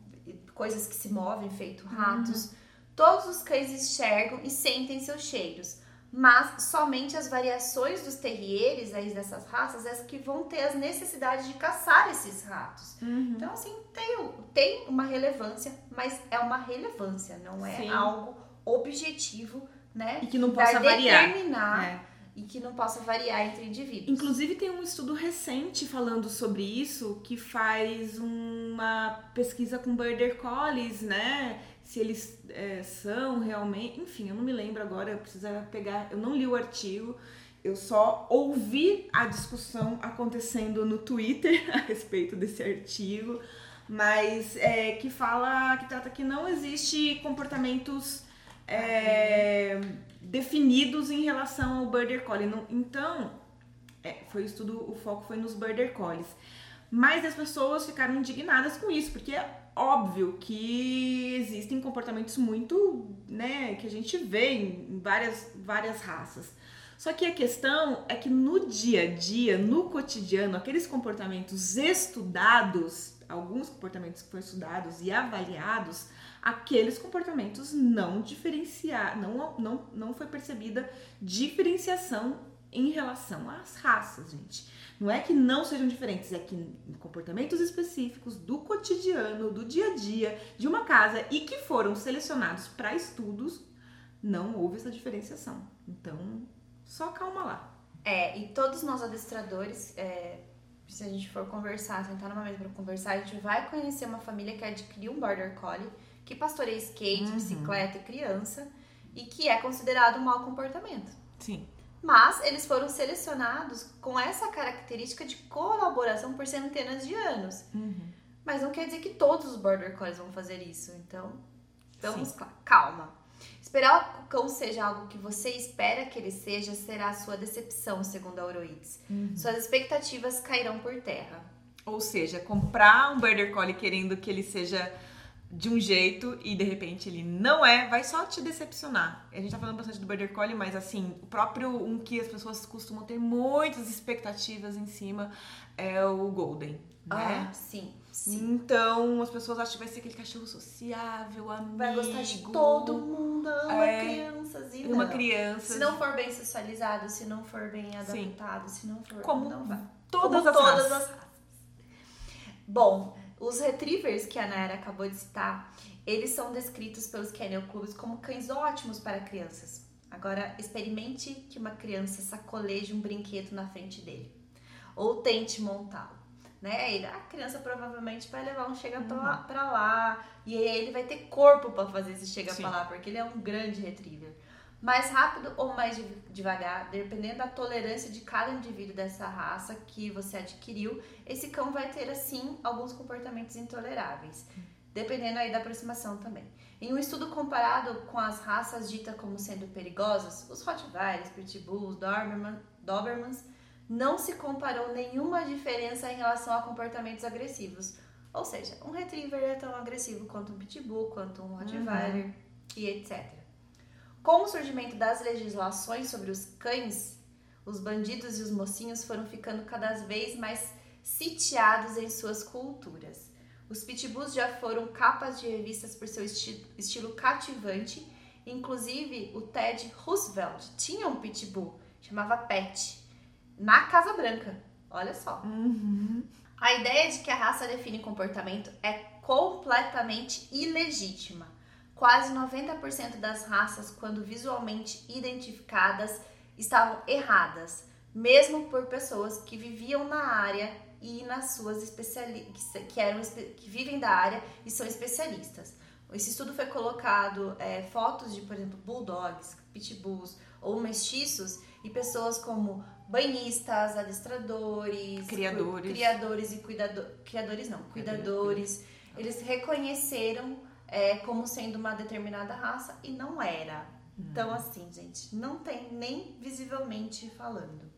coisas que se movem, feito ratos, todos os cães enxergam e sentem seus cheiros, mas somente as variações dos terriers aí dessas raças é as que vão ter as necessidades de caçar esses ratos. Uhum. Então, assim, tem, tem uma relevância, mas é uma relevância, não é Sim. algo objetivo, né? E que não possa variar. determinar É. e que não possa variar entre indivíduos. Inclusive tem um estudo recente falando sobre isso que faz uma pesquisa com border collies, né? Se eles é, são realmente, enfim, eu não me lembro agora, eu precisava pegar, eu não li o artigo, eu só ouvi a discussão acontecendo no Twitter a respeito desse artigo, mas é, que fala, que trata que não existe comportamentos é, definidos em relação ao border collie. Então, é, foi o o foco foi nos border collies. Mas as pessoas ficaram indignadas com isso, porque é óbvio que existem comportamentos muito, né, que a gente vê em várias, várias raças. Só que a questão é que no dia a dia, no cotidiano, aqueles comportamentos estudados, alguns comportamentos que foram estudados e avaliados, aqueles comportamentos não diferenciar, não, não, não foi percebida diferenciação em relação às raças, gente. Não é que não sejam diferentes, é que em comportamentos específicos do cotidiano, do dia a dia, de uma casa e que foram selecionados para estudos, não houve essa diferenciação. Então, só calma lá. É, e todos nós adestradores, é, se a gente for conversar, sentar numa mesa para conversar, a gente vai conhecer uma família que adquiriu um Border Collie, que pastoreia skate, Uhum. bicicleta e criança, e que é considerado um mau comportamento. Sim. Mas eles foram selecionados com essa característica de colaboração por centenas de anos. Mas não quer dizer que todos os Border Collies vão fazer isso. Então, vamos lá, calma. Esperar que o cão seja algo que você espera que ele seja será a sua decepção, segundo a Oroides. Suas expectativas cairão por terra. Ou seja, comprar um Border Collie querendo que ele seja de um jeito e de repente ele não é, vai só te decepcionar. A gente tá falando bastante do Border Collie, mas assim, o próprio um que as pessoas costumam ter muitas expectativas em cima é o Golden, né? Ah, sim, sim. Então, as pessoas acham que vai ser aquele cachorro sociável, amigo. Vai gostar de todo mundo, ama É, crianças e Uma criança. Se não for bem socializado, se não for bem adaptado, se não for... Como não vai. todas Como as todas raças. as raças. Bom, os retrievers que a Nayara acabou de citar, eles são descritos pelos Kennel Clubs como cães ótimos para crianças. Agora, experimente que uma criança sacoleje um brinquedo na frente dele. Ou tente montá-lo. Né? Ele, a criança provavelmente vai levar um chega pra, lá, pra lá. E aí ele vai ter corpo para fazer esse chega Sim. pra lá, porque ele é um grande retriever. Mais rápido ou mais de- devagar, dependendo da tolerância de cada indivíduo dessa raça que você adquiriu, esse cão vai ter, assim, alguns comportamentos intoleráveis, dependendo aí da aproximação também. Em um estudo comparado com as raças ditas como sendo perigosas, os Rottweilers, Pitbulls, Doberman, Dobermans, não se comparou nenhuma diferença em relação a comportamentos agressivos. Ou seja, um Retriever é tão agressivo quanto um Pitbull, quanto um Rottweiler e etc. Com o surgimento das legislações sobre os cães, os bandidos e os mocinhos foram ficando cada vez mais sitiados em suas culturas. Os pitbulls já foram capas de revistas por seu esti estilo cativante, inclusive o Ted Roosevelt tinha um pitbull, chamava Pet, na Casa Branca. Olha só. Uhum. A ideia de que a raça define comportamento é completamente ilegítima. Quase 90% das raças, quando visualmente identificadas, estavam erradas, mesmo por pessoas que viviam na área e nas suas especialistas, que, eram, que vivem da área e são especialistas. Esse estudo foi colocado é, fotos de, por exemplo, bulldogs, pitbulls ou mestiços e pessoas como banhistas, adestradores, Criadores. criadores e cuidadores, criadores não, cuidadores. Eles reconheceram é, como sendo uma determinada raça e não era. Então, assim, gente, não tem nem visivelmente falando.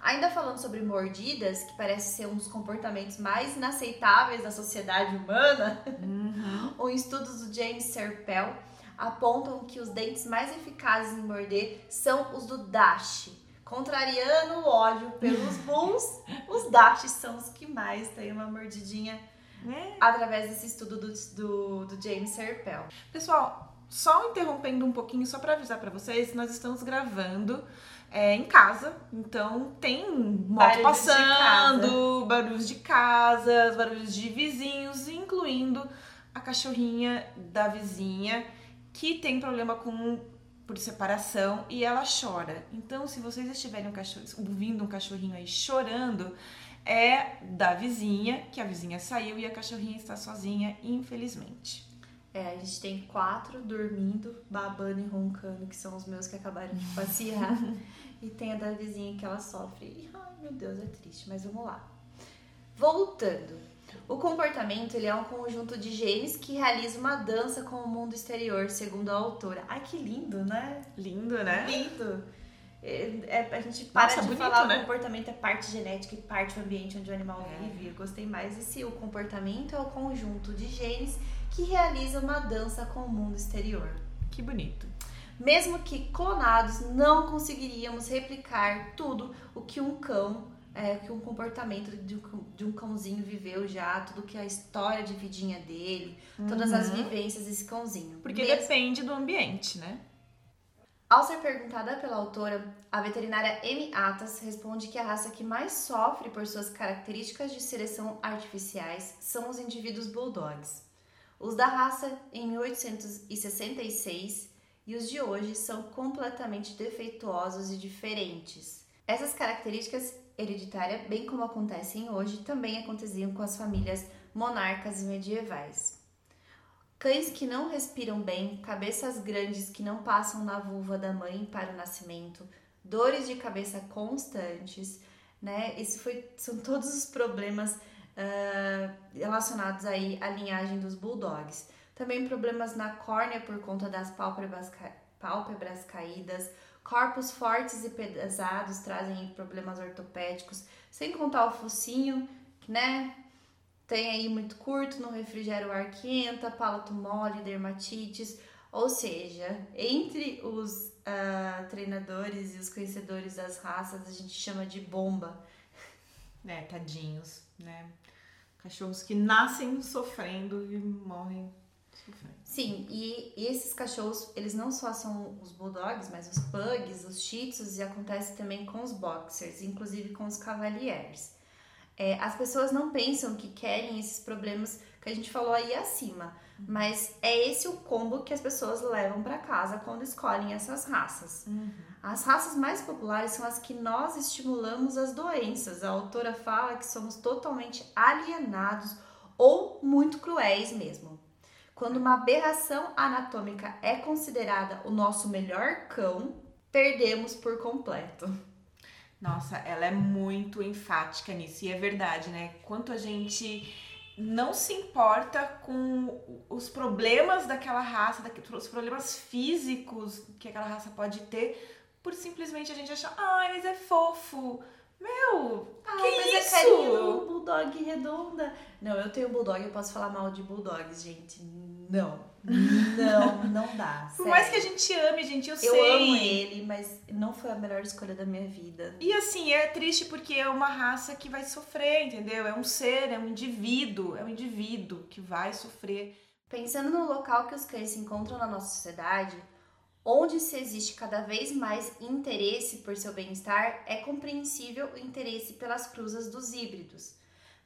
Ainda falando sobre mordidas, que parece ser um dos comportamentos mais inaceitáveis da sociedade humana, um estudo do James Serpel apontam que os dentes mais eficazes em morder são os do Dash. Contrariando o ódio pelos bulls, os Dash são os que mais têm uma mordidinha É. através desse estudo do, do, do James Serpel. Pessoal, só interrompendo um pouquinho, só para avisar para vocês, nós estamos gravando é, em casa, então tem moto Barulhos de passando, barulhos de casas, barulhos de vizinhos, incluindo a cachorrinha da vizinha que tem problema com por separação e ela chora. Então, se vocês estiverem um cachorro, ouvindo um cachorrinho aí chorando, é da vizinha, que a vizinha saiu e a cachorrinha está sozinha, infelizmente. É, a gente tem quatro dormindo, babando e roncando, que são os meus que acabaram de passear. e tem a da vizinha que ela sofre. E, ai, meu Deus, é triste, mas vamos lá. Voltando. O comportamento ele é um conjunto de genes que realiza uma dança com o mundo exterior, segundo a autora. Ai, que lindo, né? Lindo, né? Lindo. É, é- a gente para Nossa, de bonito, falar né? o comportamento é parte genética e parte do ambiente onde o animal vive. Eu gostei mais desse. O comportamento é o conjunto de genes que realiza uma dança com o mundo exterior. Que bonito. Mesmo que clonados, não conseguiríamos replicar tudo o que um cão, é, que um comportamento de um, de um cãozinho viveu já, tudo que a história de vidinha dele, todas as vivências desse cãozinho. Porque Mesmo- depende do ambiente, né? Ao ser perguntada pela autora, a veterinária Amy Atas responde que a raça que mais sofre por suas características de seleção artificiais são os indivíduos bulldogs. Os da raça em 1866 e os de hoje são completamente defeituosos e diferentes. Essas características hereditárias, bem como acontecem hoje, também aconteciam com as famílias monarcas medievais. Cães que não respiram bem, cabeças grandes que não passam na vulva da mãe para o nascimento, dores de cabeça constantes, né? Isso foi, são todos os problemas ah, relacionados aí à linhagem dos bulldogs. Também problemas na córnea por conta das pálpebras, pálpebras caídas, corpos fortes e pesados trazem problemas ortopédicos, sem contar o focinho, né? Tem aí muito curto, não refrigera o ar quenta, palato mole, dermatites. Ou seja, entre os ah, treinadores e os conhecedores das raças, a gente chama de bomba. É, tadinhos, né? Cachorros que nascem sofrendo e morrem sofrendo. Sim, e, e esses cachorros, eles não só são os bulldogs, mas os pugs, os shih tzus, e acontece também com os boxers, inclusive com os cavaliers. É, as pessoas não pensam que querem esses problemas que a gente falou aí acima, mas é esse o combo que as pessoas levam para casa quando escolhem essas raças. As raças mais populares são as que nós estimulamos as doenças. A autora fala que somos totalmente alienados ou muito cruéis mesmo. Quando uma aberração anatômica é considerada o nosso melhor cão, perdemos por completo. Nossa, ela é muito enfática nisso. E é verdade, né? Quanto a gente não se importa com os problemas daquela raça, os problemas físicos que aquela raça pode ter, por simplesmente a gente achar, ai, mas é fofo. Meu, Ah, que mas isso? é carinho bulldog redonda. Não, eu tenho bulldog, eu posso falar mal de bulldogs, gente. Não. Não, não dá. Por mais que a gente ame, gente, eu, eu sei. amo ele, mas não foi a melhor escolha da minha vida. E assim, é triste porque é uma raça que vai sofrer, entendeu? É um ser, é um indivíduo, é um indivíduo que vai sofrer. Pensando no local que os cães se encontram na nossa sociedade, onde se existe cada vez mais interesse por seu bem-estar, é compreensível o interesse pelas cruzas dos híbridos.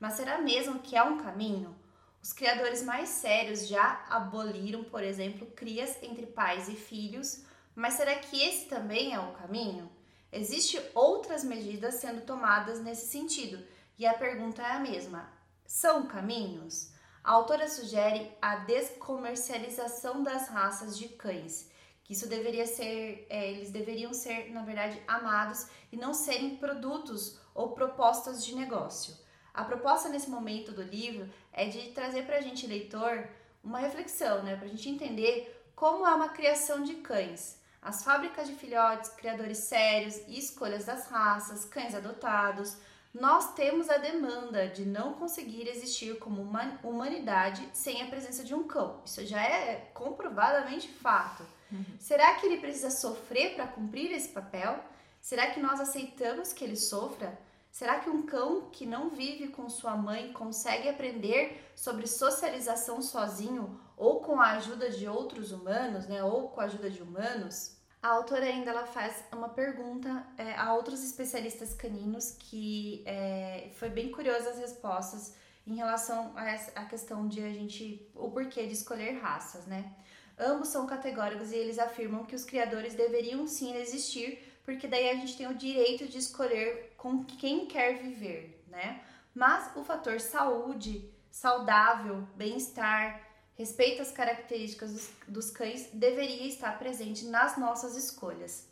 Mas será mesmo que é um caminho? Os criadores mais sérios já aboliram, por exemplo, crias entre pais e filhos, mas será que esse também é o caminho? Existem outras medidas sendo tomadas nesse sentido, e a pergunta é a mesma: são caminhos? A autora sugere a descomercialização das raças de cães, que isso deveria ser, é, eles deveriam ser, na verdade, amados e não serem produtos ou propostas de negócio. A proposta nesse momento do livro é de trazer para a gente, leitor, uma reflexão, né? Para a gente entender como é uma criação de cães. As fábricas de filhotes, criadores sérios e escolhas das raças, cães adotados. Nós temos a demanda de não conseguir existir como uma humanidade sem a presença de um cão. Isso já é comprovadamente fato. Uhum. Será que ele precisa sofrer para cumprir esse papel? Será que nós aceitamos que ele sofra? Será que um cão que não vive com sua mãe consegue aprender sobre socialização sozinho ou com a ajuda de outros humanos, né, ou com a ajuda de humanos? A autora ainda ela faz uma pergunta é, a outros especialistas caninos que é, foi bem curiosa as respostas em relação a essa a questão de a gente o porquê de escolher raças, né? Ambos são categóricos e eles afirmam que os criadores deveriam sim existir porque daí a gente tem o direito de escolher com quem quer viver, né? Mas o fator saúde, saudável, bem-estar, respeito às características dos, dos cães deveria estar presente nas nossas escolhas.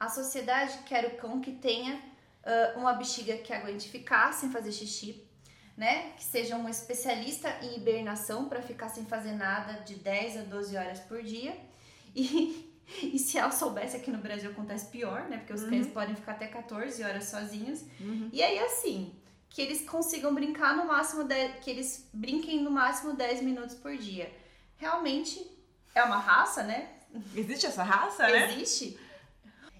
A sociedade quer o cão que tenha uh, uma bexiga que aguente ficar sem fazer xixi, né? Que seja um especialista em hibernação para ficar sem fazer nada de 10 a 12 horas por dia e e se ela soubesse aqui no Brasil acontece pior, né? Porque os uhum. cães podem ficar até 14 horas sozinhos. Uhum. E aí, assim, que eles consigam brincar no máximo, de, que eles brinquem no máximo 10 minutos por dia. Realmente é uma raça, né? Existe essa raça, né? Existe.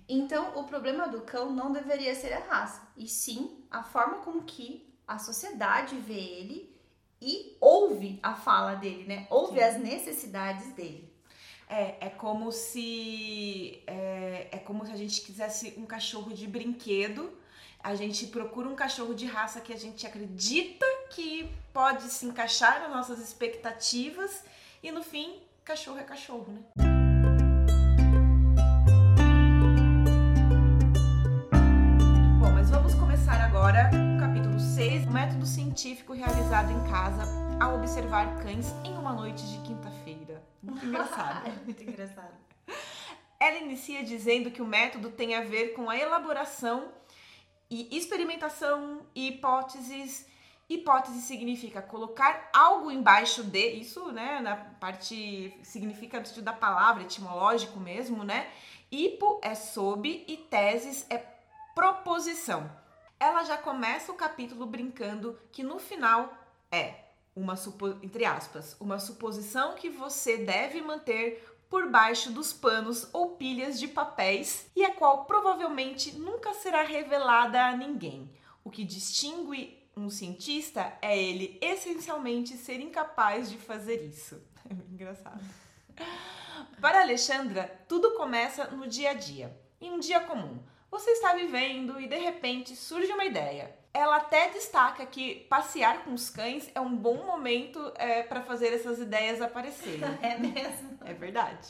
Então, o problema do cão não deveria ser a raça, e sim a forma com que a sociedade vê ele e ouve a fala dele, né? Ouve sim. as necessidades dele. É, é como se é, é como se a gente quisesse um cachorro de brinquedo. A gente procura um cachorro de raça que a gente acredita que pode se encaixar nas nossas expectativas e no fim, cachorro é cachorro, né? Bom, mas vamos começar agora o capítulo 6, o método científico realizado em casa ao observar cães em uma noite de quinta-feira. Muito engraçado. é muito engraçado. Ela inicia dizendo que o método tem a ver com a elaboração e experimentação e hipóteses. Hipótese significa colocar algo embaixo de, isso, né, na parte significa no sentido da palavra, etimológico mesmo, né? Hipo é sob e teses é proposição. Ela já começa o capítulo brincando que no final é uma entre aspas, uma suposição que você deve manter por baixo dos panos ou pilhas de papéis e a qual provavelmente nunca será revelada a ninguém. O que distingue um cientista é ele essencialmente ser incapaz de fazer isso. É engraçado. Para Alexandra, tudo começa no dia a dia, em um dia comum. Você está vivendo e de repente surge uma ideia. Ela até destaca que passear com os cães é um bom momento é, para fazer essas ideias aparecerem. É mesmo? É verdade.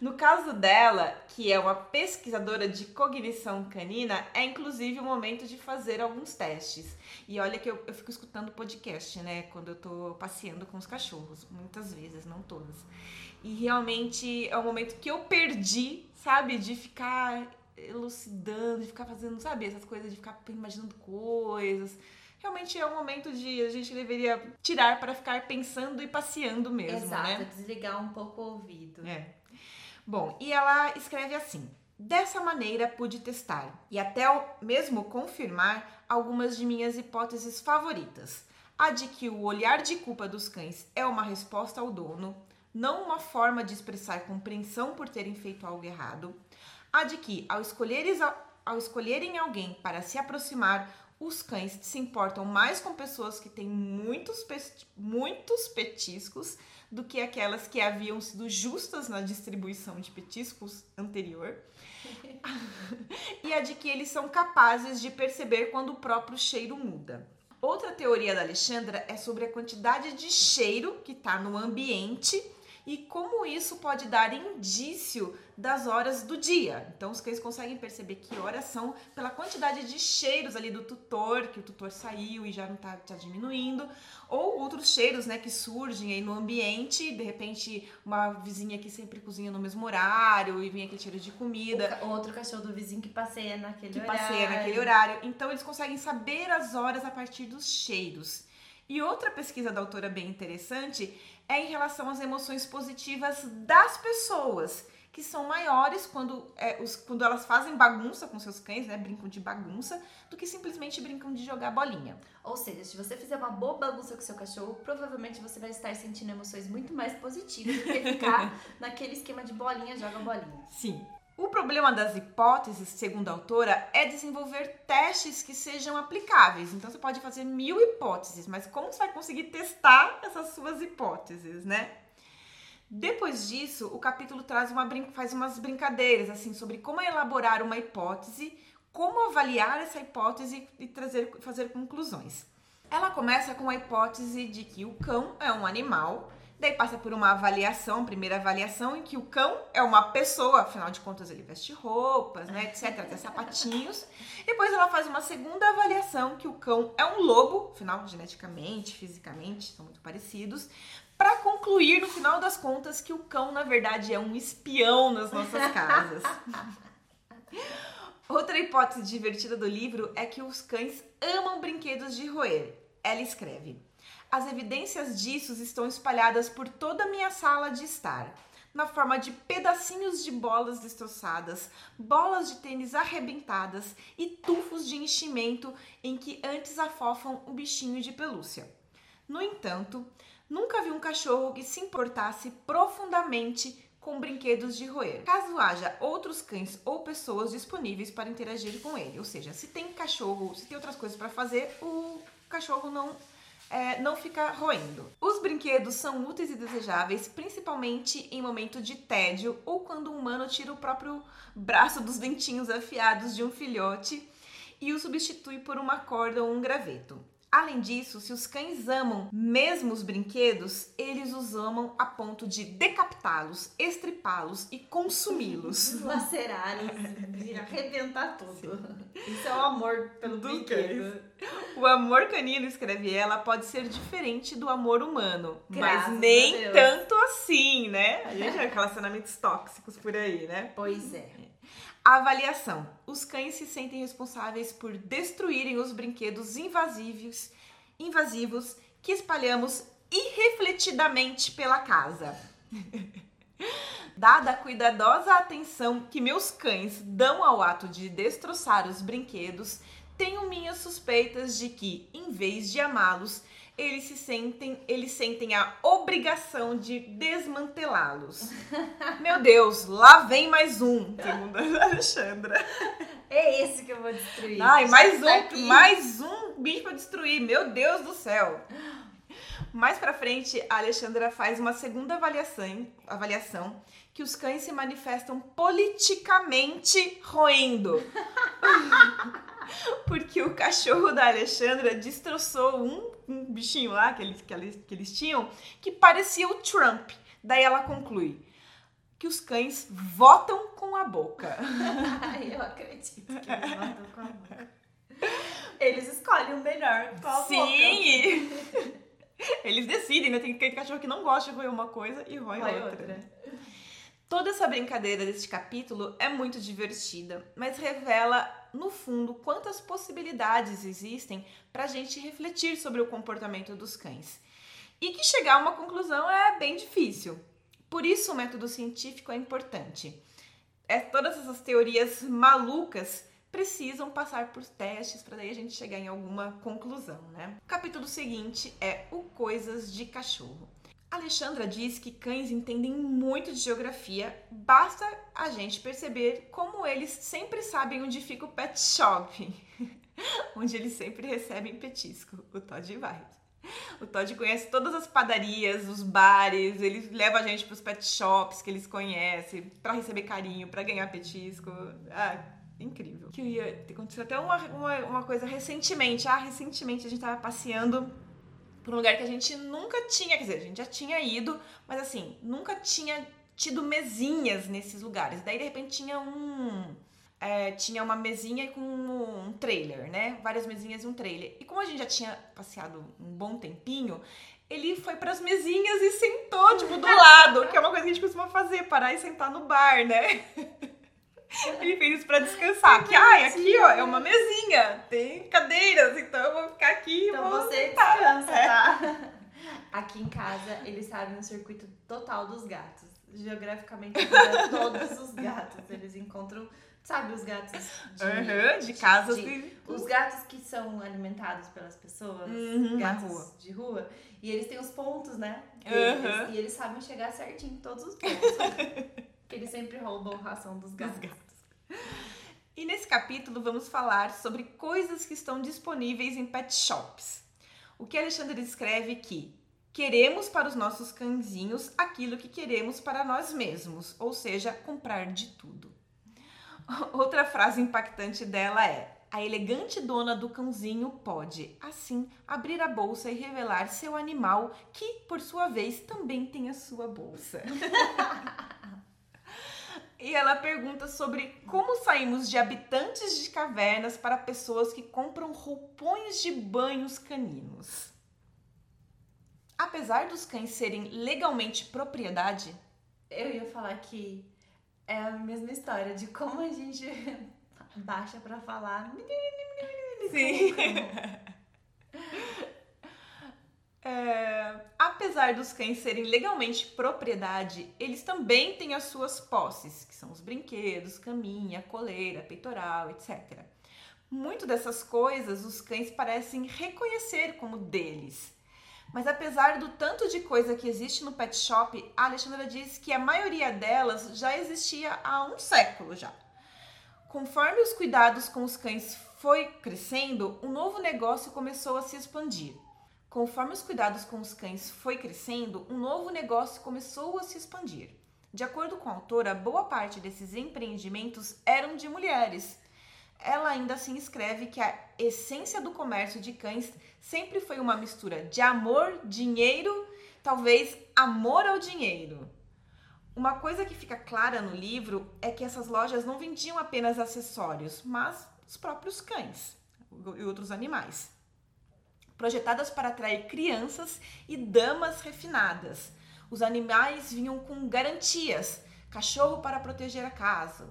No caso dela, que é uma pesquisadora de cognição canina, é inclusive o momento de fazer alguns testes. E olha que eu, eu fico escutando podcast, né? Quando eu tô passeando com os cachorros. Muitas vezes, não todas. E realmente é um momento que eu perdi, sabe? De ficar elucidando, de ficar fazendo, sabe, essas coisas de ficar imaginando coisas. Realmente é um momento de a gente deveria tirar para ficar pensando e passeando mesmo, Exato, né? desligar um pouco o ouvido. É. Bom, e ela escreve assim: Dessa maneira pude testar e até mesmo confirmar algumas de minhas hipóteses favoritas. A de que o olhar de culpa dos cães é uma resposta ao dono, não uma forma de expressar compreensão por terem feito algo errado. A de que, ao escolheres, ao escolherem alguém para se aproximar, os cães se importam mais com pessoas que têm muitos, muitos petiscos do que aquelas que haviam sido justas na distribuição de petiscos anterior. e a de que eles são capazes de perceber quando o próprio cheiro muda. Outra teoria da Alexandra é sobre a quantidade de cheiro que está no ambiente e como isso pode dar indício das horas do dia. Então, os cães conseguem perceber que horas são pela quantidade de cheiros ali do tutor, que o tutor saiu e já não está tá diminuindo, ou outros cheiros, né, que surgem aí no ambiente, de repente uma vizinha que sempre cozinha no mesmo horário e vem aquele cheiro de comida. Outro cachorro do vizinho que passeia naquele que horário. Que passeia naquele horário. Então, eles conseguem saber as horas a partir dos cheiros. E outra pesquisa da autora bem interessante é em relação às emoções positivas das pessoas, que são maiores quando, é, os, quando elas fazem bagunça com seus cães, né? Brincam de bagunça, do que simplesmente brincam de jogar bolinha. Ou seja, se você fizer uma boa bagunça com seu cachorro, provavelmente você vai estar sentindo emoções muito mais positivas do que ficar naquele esquema de bolinha, joga bolinha. Sim. O problema das hipóteses, segundo a autora, é desenvolver testes que sejam aplicáveis. Então você pode fazer mil hipóteses, mas como você vai conseguir testar essas suas hipóteses, né? Depois disso, o capítulo traz uma faz umas brincadeiras assim sobre como elaborar uma hipótese, como avaliar essa hipótese e trazer fazer conclusões. Ela começa com a hipótese de que o cão é um animal Daí passa por uma avaliação, primeira avaliação, em que o cão é uma pessoa, afinal de contas ele veste roupas, né, etc, até sapatinhos. Depois ela faz uma segunda avaliação, que o cão é um lobo, afinal, geneticamente, fisicamente, são muito parecidos. Para concluir, no final das contas, que o cão, na verdade, é um espião nas nossas casas. Outra hipótese divertida do livro é que os cães amam brinquedos de roer. Ela escreve. As evidências disso estão espalhadas por toda a minha sala de estar, na forma de pedacinhos de bolas destroçadas, bolas de tênis arrebentadas e tufos de enchimento em que antes afofam o bichinho de pelúcia. No entanto, nunca vi um cachorro que se importasse profundamente com brinquedos de roer. Caso haja outros cães ou pessoas disponíveis para interagir com ele, ou seja, se tem cachorro, se tem outras coisas para fazer, o cachorro não é, não fica roendo. Os brinquedos são úteis e desejáveis, principalmente em momento de tédio ou quando um humano tira o próprio braço dos dentinhos afiados de um filhote e o substitui por uma corda ou um graveto. Além disso, se os cães amam mesmo os brinquedos, eles os amam a ponto de decapitá-los, estripá-los e consumi-los. Lacerá-los, arrebentar tudo. Isso é o amor pelo do brinquedo. O amor canino, escreve ela, pode ser diferente do amor humano, Graças mas nem tanto assim, né? A gente vê relacionamentos tóxicos por aí, né? Pois é. Avaliação. Os cães se sentem responsáveis por destruírem os brinquedos invasivos, invasivos que espalhamos irrefletidamente pela casa. Dada a cuidadosa atenção que meus cães dão ao ato de destroçar os brinquedos, tenho minhas suspeitas de que, em vez de amá-los, eles se sentem, eles sentem a obrigação de desmantelá-los. Meu Deus, lá vem mais um, segundo a Alexandra. É esse que eu vou destruir. Ai, mais tá um, mais um bicho para destruir. Meu Deus do céu. Mais para frente, a Alexandra faz uma segunda avaliação, avaliação que os cães se manifestam politicamente roendo. Porque o cachorro da Alexandra destroçou um, um bichinho lá que eles, que, eles, que eles tinham que parecia o Trump. Daí ela conclui que os cães votam com a boca. Eu acredito que eles votam com a boca. Eles escolhem o melhor qual Sim! Boca. Eles decidem, né? Tem cachorro que não gosta de roer uma coisa e roe, outra. outra. Toda essa brincadeira deste capítulo é muito divertida, mas revela, no fundo, quantas possibilidades existem para a gente refletir sobre o comportamento dos cães. E que chegar a uma conclusão é bem difícil. Por isso, o método científico é importante. É, todas essas teorias malucas precisam passar por testes para daí a gente chegar em alguma conclusão, né? O capítulo seguinte é o Coisas de Cachorro. Alexandra diz que cães entendem muito de geografia, basta a gente perceber como eles sempre sabem onde fica o pet shop, onde eles sempre recebem petisco. O Todd vai. O Todd conhece todas as padarias, os bares, ele leva a gente para os pet shops que eles conhecem para receber carinho, para ganhar petisco. Ah, incrível. Que ia aconteceu até uma, uma, uma, coisa recentemente. Ah, recentemente a gente tava passeando por um lugar que a gente nunca tinha, quer dizer, a gente já tinha ido, mas assim, nunca tinha tido mesinhas nesses lugares. Daí de repente tinha um é, tinha uma mesinha com um trailer, né? Várias mesinhas e um trailer. E como a gente já tinha passeado um bom tempinho, ele foi para as mesinhas e sentou, tipo, do lado, que é uma coisa que a gente costuma fazer, parar e sentar no bar, né? Ele fez isso pra descansar. Que, ai, aqui, ó, é uma mesinha, tem cadeiras, então eu vou ficar aqui Então vou você sentar. descansa, É. tá? Aqui em casa, eles sabem o circuito total dos gatos. Geograficamente, todos os gatos. Eles encontram, sabe, os gatos de, Aham, de casas de- Os gatos que são alimentados pelas pessoas, Uhum, gatos rua. de rua, e eles têm os pontos, né? Aham. deles, E eles sabem chegar certinho em todos os pontos. Porque eles sempre roubam ração dos gatos. E nesse capítulo vamos falar sobre coisas que estão disponíveis em pet shops. O que Alexandre descreve que queremos para os nossos cãezinhos aquilo que queremos para nós mesmos, ou seja, comprar de tudo. Outra frase impactante dela é: a elegante dona do cãozinho pode, assim, abrir a bolsa e revelar seu animal, que, por sua vez, também tem a sua bolsa. E ela pergunta sobre como saímos de habitantes de cavernas para pessoas que compram roupões de banhos caninos. Apesar dos cães serem legalmente propriedade, Eu ia falar que é a mesma história de como a gente baixa pra falar. Sim. É, apesar dos cães serem legalmente propriedade, eles também têm as suas posses, que são os brinquedos, caminha, coleira, peitoral, etc. Muito dessas coisas os cães parecem reconhecer como deles. Mas apesar do tanto de coisa que existe no pet shop, a Alexandra diz que a maioria delas já existia há um século já. Conforme os cuidados com os cães foi crescendo, um novo negócio começou a se expandir. Conforme os cuidados com os cães foi crescendo, um novo negócio começou a se expandir. De acordo com a autora, boa parte desses empreendimentos eram de mulheres. Ela ainda assim escreve que a essência do comércio de cães sempre foi uma mistura de amor, dinheiro, talvez amor ao dinheiro. Uma coisa que fica clara no livro é que essas lojas não vendiam apenas acessórios, mas os próprios cães e outros animais. Projetadas para atrair crianças e damas refinadas. Os animais vinham com garantias: cachorro para proteger a casa,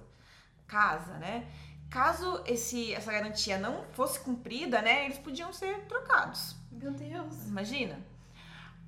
casa, né? Caso esse, essa garantia não fosse cumprida, né, eles podiam ser trocados. Meu Deus. Imagina.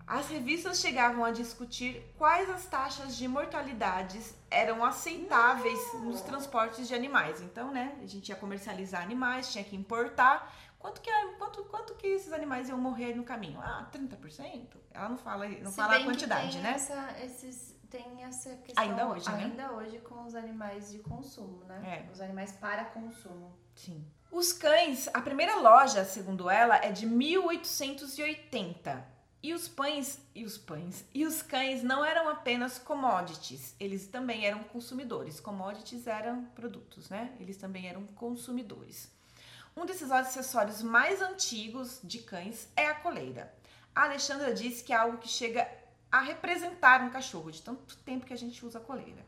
As revistas chegavam a discutir quais as taxas de mortalidades eram aceitáveis nos transportes de animais. Então, né, a gente ia comercializar animais, tinha que importar. Quanto que, quanto, quanto que esses animais iam morrer no caminho? Ah, 30%? Ela não fala, não Se fala a quantidade, tem né? Essa, esses, tem essa questão Ainda hoje, né? ainda hoje com os animais de consumo, né? É. Os animais para consumo. Sim. Os cães, a primeira loja, segundo ela, é de 1880. E os pães e os pães e os cães não eram apenas commodities, eles também eram consumidores. Commodities eram produtos, né? Eles também eram consumidores. Um desses acessórios mais antigos de cães é a coleira. A Alexandra disse que é algo que chega a representar um cachorro, de tanto tempo que a gente usa a coleira.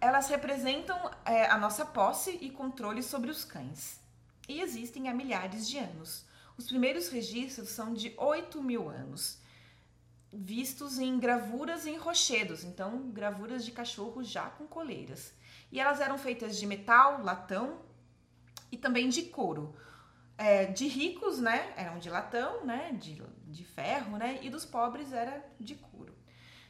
Elas representam é, a nossa posse e controle sobre os cães. E existem há milhares de anos. Os primeiros registros são de 8 mil anos, vistos em gravuras em rochedos, então gravuras de cachorro já com coleiras. E elas eram feitas de metal, latão e também de couro. É, de ricos, né, eram de latão, né, de, de ferro, né, e dos pobres era de couro.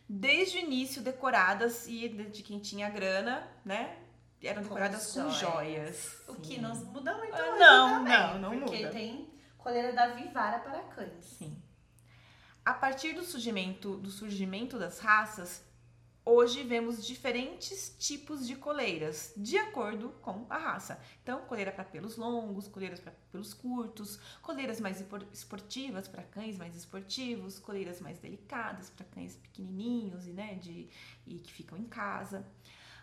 Desde o início decoradas e de, quem tinha grana, né, eram decoradas com, joias. O Sim. que não muda muito Ah, não, também, não, não porque muda. tem coleira da Vivara para cães. Sim. A partir do surgimento, do surgimento das raças, hoje vemos diferentes tipos de coleiras, de acordo com a raça. Então, coleira para pelos longos, coleiras para pelos curtos, coleiras mais espor- esportivas para cães mais esportivos, coleiras mais delicadas para cães pequenininhos e, né, de, e que ficam em casa.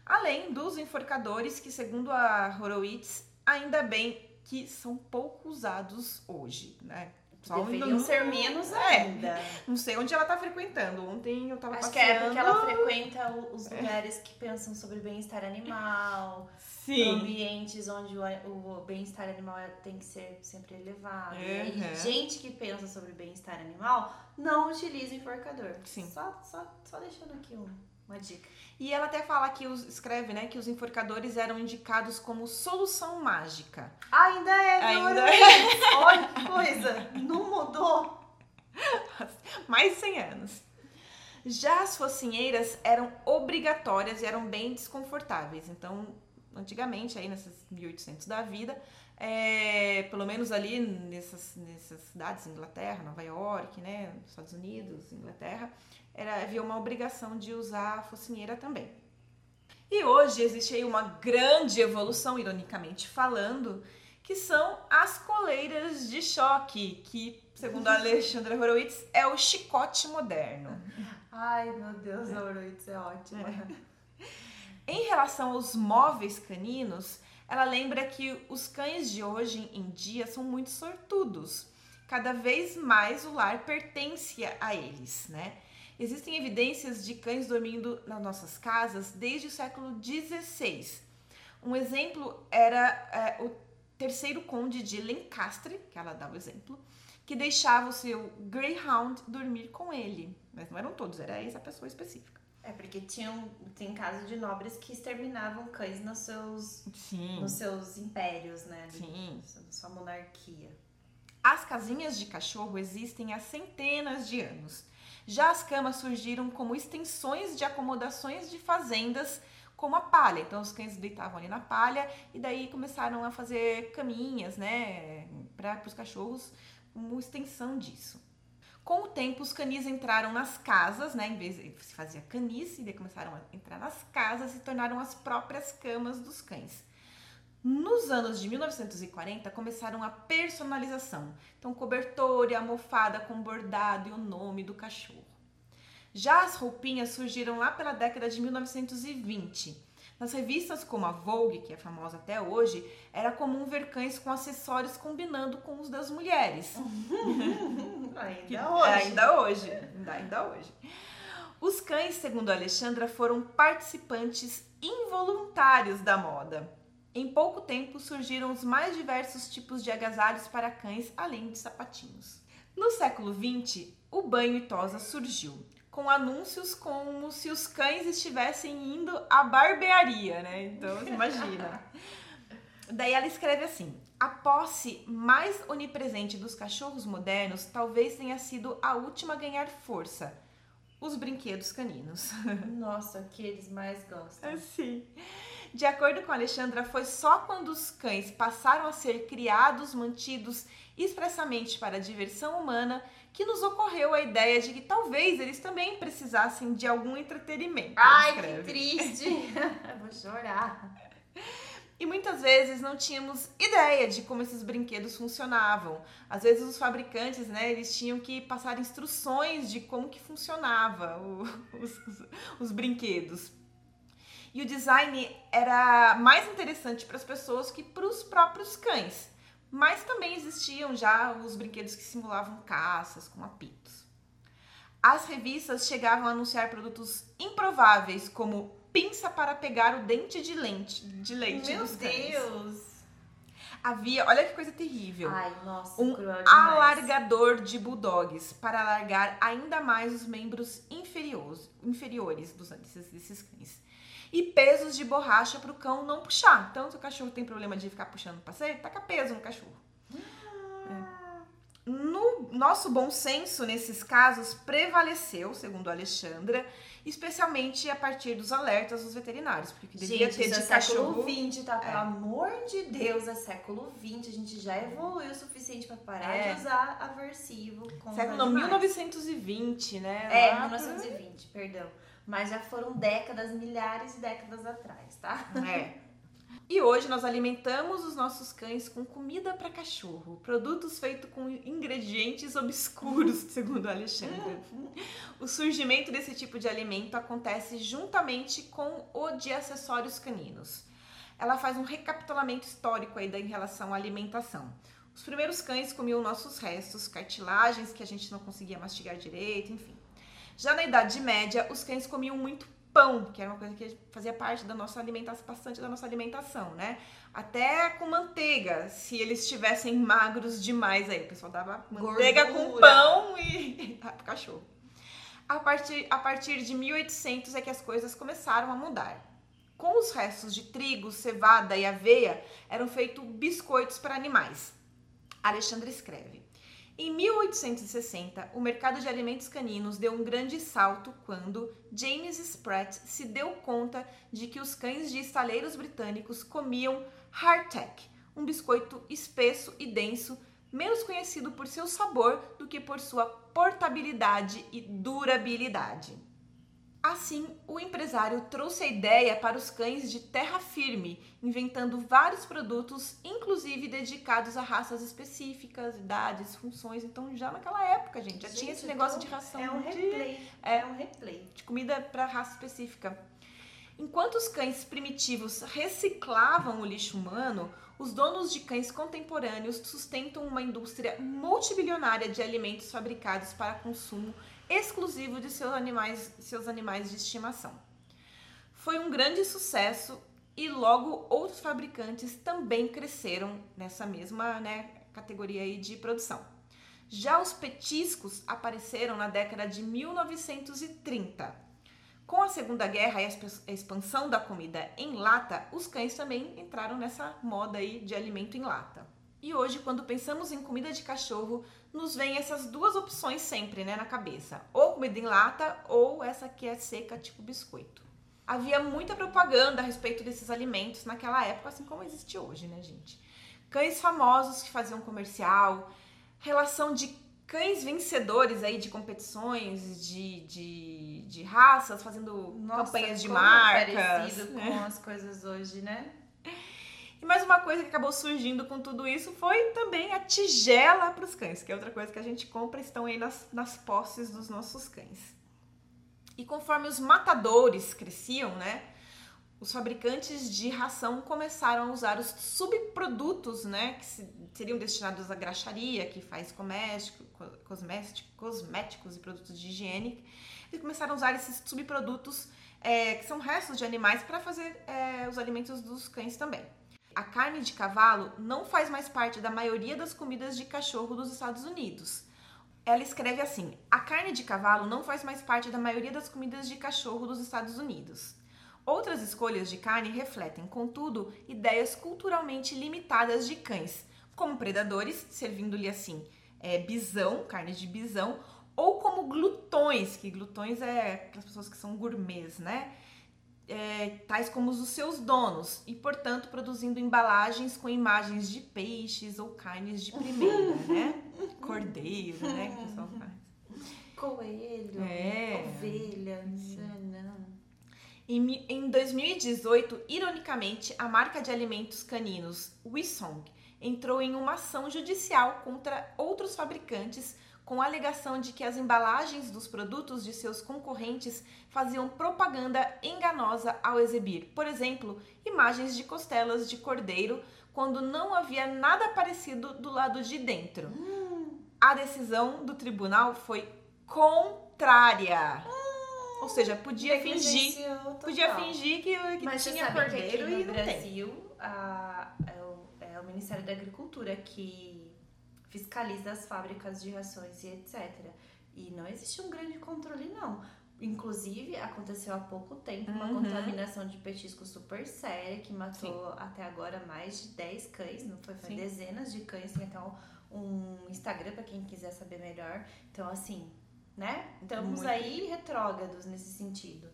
Além dos enforcadores, que segundo a Horowitz, ainda bem que são pouco usados hoje, né? Só Deveriam no- ser menos É. ainda. Não sei onde ela tá frequentando. Ontem eu tava Acho que passeando. é porque ela frequenta os lugares que pensam sobre bem-estar animal, Sim. ambientes onde o, o bem-estar animal é- tem que ser sempre elevado. E Uhum. gente que pensa sobre bem-estar animal não utiliza enforcador. Sim. Só, só, só deixando aqui um- uma dica. E ela até fala que os escreve, né, que os enforcadores eram indicados como solução mágica. Ainda é, Ainda Ainda Olha que coisa, não mudou. Mais de 100 anos. Já as focinheiras eram obrigatórias e eram bem desconfortáveis. Então, antigamente, aí nessas 1800 da vida, é, pelo menos ali nessas, nessas cidades, Inglaterra, Nova York, né, Estados Unidos, Inglaterra, era, havia uma obrigação de usar a focinheira também. E hoje existe aí uma grande evolução, ironicamente falando, que são as coleiras de choque, que, segundo a Alexandra Horowitz, é o chicote moderno. Ai, meu Deus, a Oroitz é ótima. Em relação aos móveis caninos, ela lembra que os cães de hoje em dia são muito sortudos. Cada vez mais o lar pertence a eles, né? Existem evidências de cães dormindo nas nossas casas desde o século XVI. Um exemplo era é, o terceiro conde de Lancaster, que ela dá o exemplo, que deixava o seu Greyhound dormir com ele. Mas não eram todos, era essa pessoa específica. É porque tinham, tem casos de nobres que exterminavam cães nos seus, Sim. nos seus impérios, né? Sim. Na sua monarquia. As casinhas de cachorro existem há centenas de anos. Já as camas surgiram como extensões de acomodações de fazendas, como a palha. Então os cães deitavam ali na palha e daí começaram a fazer caminhas, né, para os cachorros, como extensão disso. Com o tempo, os canis entraram nas casas, né? Em vez de se fazia canis, e começaram a entrar nas casas e tornaram as próprias camas dos cães. Nos anos de 1940 começaram a personalização. Então, cobertor e almofada com bordado e o nome do cachorro. Já as roupinhas surgiram lá pela década de 1920. Nas revistas como a Vogue, que é famosa até hoje, era comum ver cães com acessórios combinando com os das mulheres. Ainda Que- hoje. Ainda hoje. Ainda, ainda hoje. Os cães, segundo a Alexandra, foram participantes involuntários da moda. Em pouco tempo surgiram os mais diversos tipos de agasalhos para cães, além de sapatinhos. No século XX, o banho e tosa surgiu, com anúncios como se os cães estivessem indo à barbearia, né? Então, imagina. Daí ela escreve assim: a posse mais onipresente dos cachorros modernos talvez tenha sido a última a ganhar força. Os brinquedos caninos. Nossa, o que eles mais gostam. Assim. De acordo com a Alexandra, foi só quando os cães passaram a ser criados, mantidos expressamente para a diversão humana, que nos ocorreu a ideia de que talvez eles também precisassem de algum entretenimento. Ai, que triste. Vou chorar. E muitas vezes não tínhamos ideia de como esses brinquedos funcionavam. Às vezes os fabricantes, né, eles tinham que passar instruções de como que funcionava o- os, os- os brinquedos. E o design era mais interessante para as pessoas que para os próprios cães. Mas também existiam já os brinquedos que simulavam caças com apitos. As revistas chegavam a anunciar produtos improváveis, como pinça para pegar o dente de, lente, de leite Meu dos cães. Deus. Havia, olha que coisa terrível. Ai, nossa, Um alargador de bulldogs para alargar ainda mais os membros inferiores, inferiores dos, desses, desses cães. E pesos de borracha para o cão não puxar. Então, se o cachorro tem problema de ficar puxando o passeio, taca peso no cachorro. É. no nosso bom senso nesses casos prevaleceu, segundo a Alexandra, especialmente a partir dos alertas dos veterinários, porque que devia Gente, ter isso de é cachorro. século XX, tá? Pelo É. amor de Deus, é século XX. A gente já evoluiu o suficiente pra parar É. de usar aversivo com Século não, animais. 1920, né? É, Lá 1920, perdão. Mas já foram décadas, milhares de décadas atrás, tá? É. E hoje nós alimentamos os nossos cães com comida para cachorro, produtos feitos com ingredientes obscuros, segundo a Alexandra. O surgimento desse tipo de alimento acontece juntamente com o de acessórios caninos. Ela faz um recapitulamento histórico aí em relação à alimentação. Os primeiros cães comiam nossos restos, cartilagens que a gente não conseguia mastigar direito, enfim. Já na Idade Média, os cães comiam muito pão, que era uma coisa que fazia parte da nossa alimentação, bastante da nossa alimentação, né? Até com manteiga, se eles estivessem magros demais aí, o pessoal dava manteiga com Gordura. pão e pro cachorro. A partir, a partir de 1800 é que as coisas começaram a mudar. Com os restos de trigo, cevada e aveia, eram feitos biscoitos para animais. Alexandre escreve. Em 1860, o mercado de alimentos caninos deu um grande salto quando James Spratt se deu conta de que os cães de estaleiros britânicos comiam hardtack, um biscoito espesso e denso, menos conhecido por seu sabor do que por sua portabilidade e durabilidade. Assim, o empresário trouxe a ideia para os cães de terra firme, inventando vários produtos, inclusive dedicados a raças específicas, idades, funções. Então, já naquela época, gente, já tinha esse Gente, negócio então, de ração É um de, replay. é. É um replay. de comida para raça específica. Enquanto os cães primitivos reciclavam o lixo humano, os donos de cães contemporâneos sustentam uma indústria multibilionária de alimentos fabricados para consumo exclusivo de seus animais, seus animais de estimação. Foi um grande sucesso e logo outros fabricantes também cresceram nessa mesma né, categoria aí de produção. Já os petiscos apareceram na década de 1930. Com a Segunda Guerra e a exp- a expansão da comida em lata, os cães também entraram nessa moda aí de alimento em lata. E hoje, quando pensamos em comida de cachorro, nos vem essas duas opções sempre, né, na cabeça. Ou comida em lata ou essa que é seca, tipo biscoito. Havia muita propaganda a respeito desses alimentos naquela época, assim como existe hoje, né, gente? Cães famosos que faziam comercial, relação de cães vencedores aí de competições, de, de, de raças, fazendo campanhas de como marcas. parecido né? com as coisas hoje, né? E mais uma coisa que acabou surgindo com tudo isso foi também a tigela para os cães, que é outra coisa que a gente compra, estão aí nas, nas posses dos nossos cães. E conforme os matadores cresciam, né, os fabricantes de ração começaram a usar os subprodutos, né, que se- seriam destinados à graxaria, que faz coméstico, co- cosmético- cosméticos e produtos de higiene. Eles começaram a usar esses subprodutos, é, que são restos de animais, para fazer é, os alimentos dos cães também. A carne de cavalo não faz mais parte da maioria das comidas de cachorro dos Estados Unidos. Ela escreve assim: a carne de cavalo não faz mais parte da maioria das comidas de cachorro dos Estados Unidos. Outras escolhas de carne refletem, contudo, ideias culturalmente limitadas de cães, como predadores, servindo-lhe assim é, bisão, carne de bisão, ou como glutões, que glutões é aquelas pessoas que são gourmets, né? É, tais como os dos seus donos, e portanto produzindo embalagens com imagens de peixes ou carnes de primeira, né? Cordeiro, né? Que o pessoal faz. Coelho, É. ovelha, não. Em, em 2018, ironicamente, a marca de alimentos caninos Wissong entrou em uma ação judicial contra outros fabricantes com a alegação de que as embalagens dos produtos de seus concorrentes faziam propaganda enganosa ao exibir, por exemplo, imagens de costelas de cordeiro quando não havia nada parecido do lado de dentro. A decisão do tribunal foi contrária. Ou seja, podia fingir. Podia fingir que, que Mas tinha que cordeiro aqui no e não tem. Brasil a- é, o, é o Ministério da Agricultura que fiscaliza as fábricas de rações e etc. E não existe um grande controle, não. Inclusive, aconteceu há pouco tempo uma Uhum. contaminação de petisco super séria que matou até agora mais de 10 cães, não foi? Foi Sim. dezenas de cães, tem até um, um Instagram para quem quiser saber melhor. Então, assim, né? Estamos Muito. aí retrógrados nesse sentido.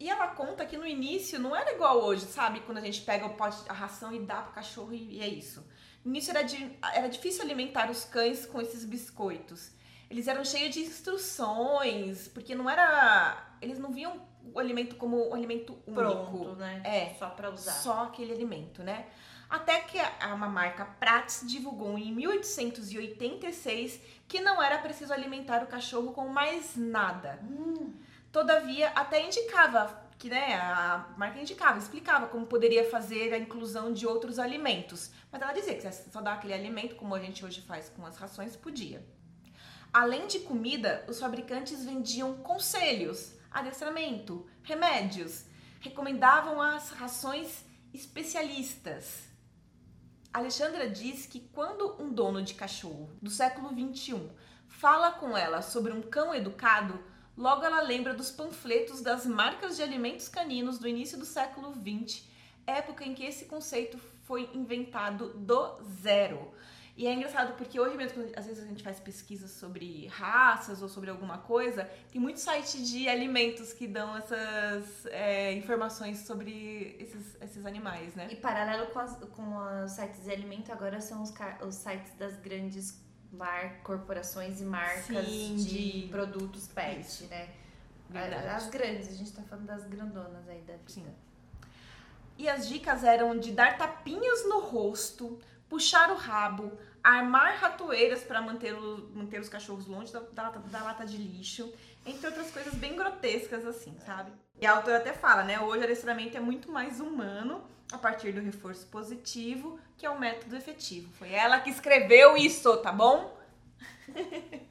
E ela conta que no início não era igual hoje, sabe? Quando a gente pega o pote, a ração e dá pro cachorro e, e é isso. No início era, de- era difícil alimentar os cães com esses biscoitos. Eles eram cheios de instruções, porque não era. Eles não viam o alimento como um alimento único. Pronto, né? É. Só pra usar. Só aquele alimento, né? Até que a uma marca Prats divulgou em 1886 que não era preciso alimentar o cachorro com mais nada. Hum, Todavia, até indicava que, né, a marca indicava, explicava como poderia fazer a inclusão de outros alimentos. Mas ela dizia que se só dar aquele alimento, como a gente hoje faz com as rações, podia. Além de comida, os fabricantes vendiam conselhos, adestramento, remédios, recomendavam as rações especialistas. Alexandra diz que quando um dono de cachorro do século XXI fala com ela sobre um cão educado, logo ela lembra dos panfletos das marcas de alimentos caninos do início do século XX, época em que esse conceito foi inventado do zero. E é engraçado porque hoje mesmo, às vezes a gente faz pesquisas sobre raças ou sobre alguma coisa, tem muito site de alimentos que dão essas é, informações sobre esses, esses animais, né? E paralelo com, as- com os sites de alimento, agora são os, os sites das grandes mar, corporações e marcas Sim, de, de- produtos pet, Isso. né? Verdade. As grandes, a gente tá falando das grandonas aí da vida. Sim. E as dicas eram de dar tapinhas no rosto, puxar o rabo, armar ratoeiras para manter, o- manter os cachorros longe da, da da lata de lixo, entre outras coisas bem grotescas assim, sabe? E a autora até fala, né? Hoje o adestramento é muito mais humano a partir do reforço positivo, que é o método efetivo. Foi ela que escreveu isso, tá bom?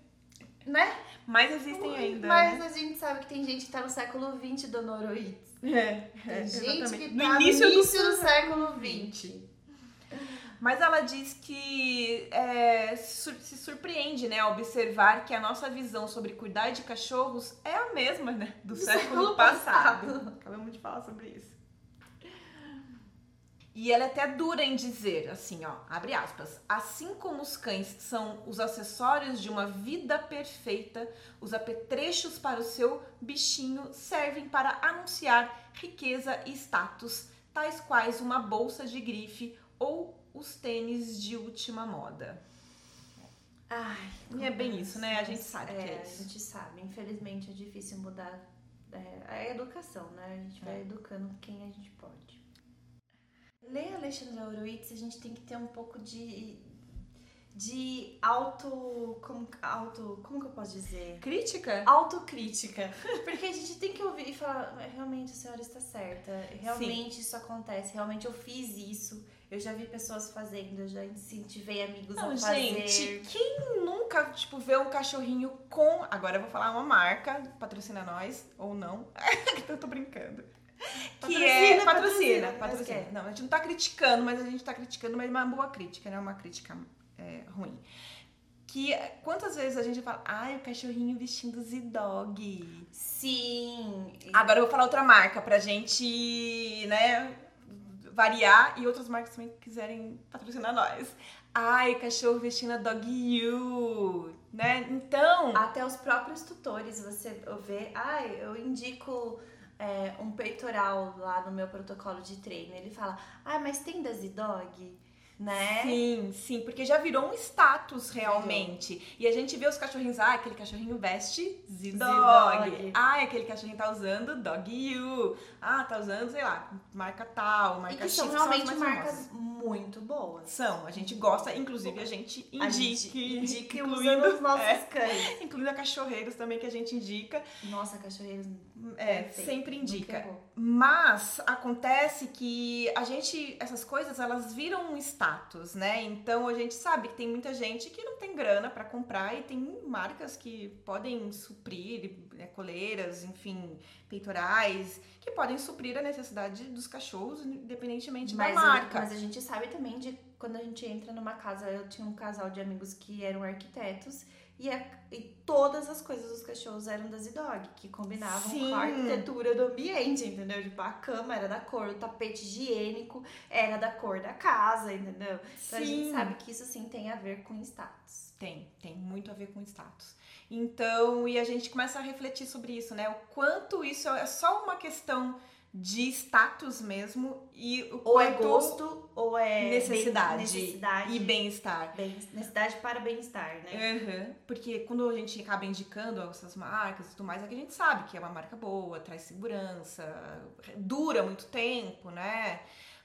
Né? Mas existem ainda. Mas né? a gente sabe que tem gente que tá no século XX do Noroides. É, Tem é, gente exatamente. que no tá início no do início do século XX. Mas ela diz que é, se surpreende, né, observar que a nossa visão sobre cuidar de cachorros é a mesma, né, do, século, século passado. passado. Acabamos de falar sobre isso. E ela é até dura em dizer, assim, ó, abre aspas, assim como os cães são os acessórios de uma vida perfeita, os apetrechos para o seu bichinho servem para anunciar riqueza e status, tais quais uma bolsa de grife ou os tênis de última moda. Ai, E é bem isso, né? A gente sabe que é A isso. gente sabe. Infelizmente é difícil mudar é, a educação, né? A gente vai É. educando quem a gente pode. Ler Alexandra Horowitz, a gente tem que ter um pouco de de auto como auto como que eu posso dizer Crítica? autocrítica porque a gente tem que ouvir e falar "É, realmente a senhora está certa realmente isso acontece realmente eu fiz isso eu já vi pessoas fazendo eu já incentivei amigos Não, a fazer gente, quem nunca, tipo, vê um cachorrinho com. Agora eu vou falar uma marca, patrocina nós, ou não. eu tô brincando. Que é. Patrocina, Patrocina, patrocina, patrocina. quer. Não, a gente não tá criticando, mas a gente tá criticando, mas é uma boa crítica, não é uma crítica é, ruim. Que é, quantas vezes a gente fala, ai, o cachorrinho vestindo Z-Dog. sim Agora eu vou falar outra marca pra gente, né, variar e outras marcas também quiserem patrocinar nós. Ai, cachorro vestindo a Dog You, né? Então, Até os próprios tutores, você vê, ai, eu indico é, um peitoral lá no meu protocolo de treino. Ele fala, ah, mas tem da Z-Dog, né? sim, sim, porque já virou um status realmente. E a gente vê os cachorrinhos, ah, aquele cachorrinho veste Z-Dog. Ah, aquele cachorrinho tá usando Dog You. Ah, tá usando, sei lá, marca tal, marca E que X, são realmente mais marcas famosas. muito boas. São, a gente gosta, inclusive a gente indica, A gente indica incluindo, os nossos é, cães. incluindo a cachorreiros também que a gente indica, Nossa, cachorreiros. É, perfeito, sempre indica. Mas acontece que a gente, essas coisas, elas viram um status, né? Então a gente sabe que tem muita gente que não tem grana pra comprar e tem marcas que podem suprir, né, coleiras, enfim, peitorais, que podem suprir a necessidade dos cachorros, independentemente Mas, da marca. mas a gente sabe também de quando a gente entra numa casa, eu tinha um casal de amigos que eram arquitetos e, a- e todas as coisas dos cachorros eram da Zidog, que combinavam Sim. com a arquitetura do ambiente, entendeu? Tipo, a cama era da cor, o tapete higiênico era da cor da casa, entendeu? Então a gente Sim. sabe que isso sim tem a ver com status. Tem, tem muito a ver com status. Então, e a gente começa a refletir sobre isso, né? O quanto isso é só uma questão de status mesmo e o Ou é gosto, ou é necessidade, bem- necessidade e bem-estar. bem- necessidade para bem-estar, né? Uhum. Porque quando a gente acaba indicando essas marcas e tudo mais, é que a gente sabe que é uma marca boa, traz segurança, dura muito tempo, né?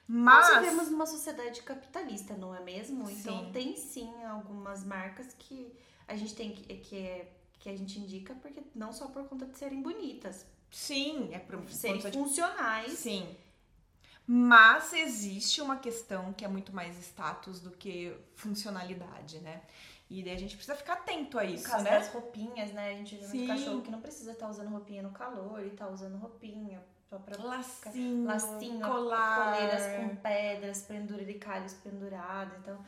Mas. Nós vivemos numa sociedade capitalista, não é mesmo? Então Sim. tem sim algumas marcas que a gente tem que, que, é- que a gente indica porque não só por conta de serem bonitas, Sim, é por serem conta de funcionais. Sim. Mas existe uma questão que é muito mais status do que funcionalidade, né? E daí a gente precisa ficar atento a isso, né? das roupinhas, né? A gente vê muito cachorro que não precisa estar usando roupinha no calor e tá usando roupinha só pra Lacinho, lacinho, colar. coleiras com pedras, penduricalhos pendurados. Então,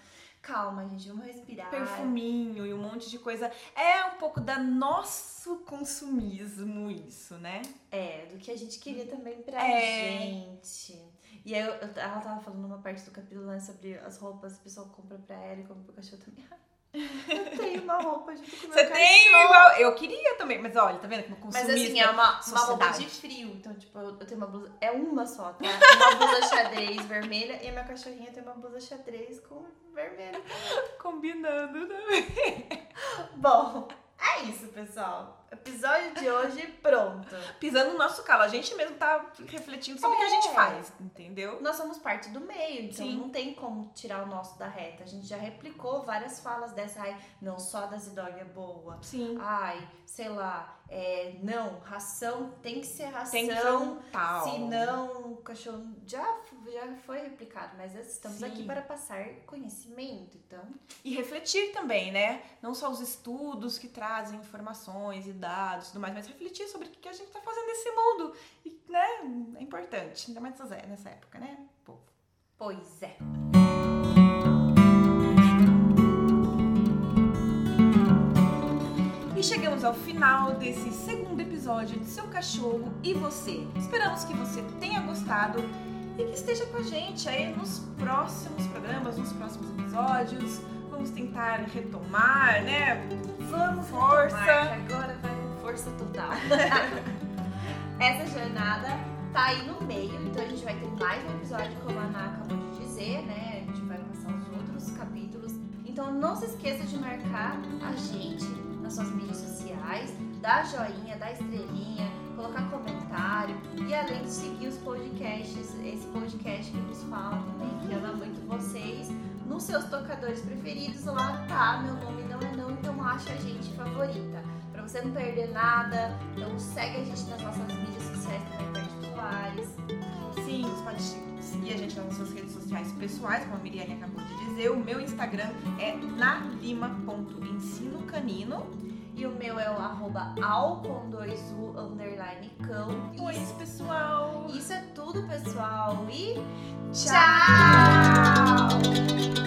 calma, gente, vamos respirar. perfuminho e um monte de coisa. É um pouco da nosso consumismo isso, né? É, do que a gente queria também pra É. gente. E aí, eu, ela tava falando numa parte do capítulo, né, sobre as roupas que o pessoal compra pra ela e compra pro cachorro também. Eu tenho uma roupa junto com o meu Você cachorro. tem igual. Eu queria também, mas olha, tá vendo como Mas consumista? assim, é uma, uma roupa de frio. Então, tipo, eu, eu tenho uma blusa. É uma só, tá? Uma blusa xadrez vermelha e a minha cachorrinha tem uma blusa xadrez com vermelho. Combinando também. Bom, é isso, pessoal. Episódio de hoje pronto. Pisando no nosso calo. A gente mesmo tá refletindo sobre o que a gente É. faz, entendeu? Nós somos parte do meio, então Sim. não tem como tirar o nosso da reta. A gente já replicou várias falas dessa. Ai, não, só da Zidog é boa. Sim. Ai, sei lá, é, não, ração tem que ser ração. Tem que ser tal. Se não, o cachorro já, já foi replicado, mas estamos Sim. aqui para passar conhecimento, então. E refletir também, né? Não só os estudos que trazem informações e dados e tudo mais, mas refletir sobre o que a gente tá fazendo nesse mundo. E, né? É importante, ainda mais nessa nessa época, né? Povo. Pois é. E chegamos ao final desse segundo episódio de Seu Cachorro e Você. Esperamos que você tenha gostado e que esteja com a gente aí nos próximos programas, nos próximos episódios. Vamos tentar retomar, né? Vamos Força. retomar, agora vai força total. Essa jornada tá aí no meio, então a gente vai ter mais um episódio, como a Ana acabou de dizer, né? A gente vai passar os outros capítulos. Então não se esqueça de marcar a gente nas suas mídias sociais, dar joinha, dar estrelinha, colocar comentário e além de seguir os podcasts, esse podcast que vos fala também, que ama muito vocês, nos seus tocadores preferidos, lá tá, meu nome não é não, então acha a gente favorita. Pra você não perder nada, então segue a gente nas nossas mídias sociais também particulares. Sim, você pode seguir a gente nas suas redes sociais pessoais, como a Miriane acabou de dizer. O meu Instagram é nalima.ensinocanino. E o meu é o arroba al com dois u underline cão. Oi, Isso, pessoal! isso é tudo, pessoal. E Tchau! tchau!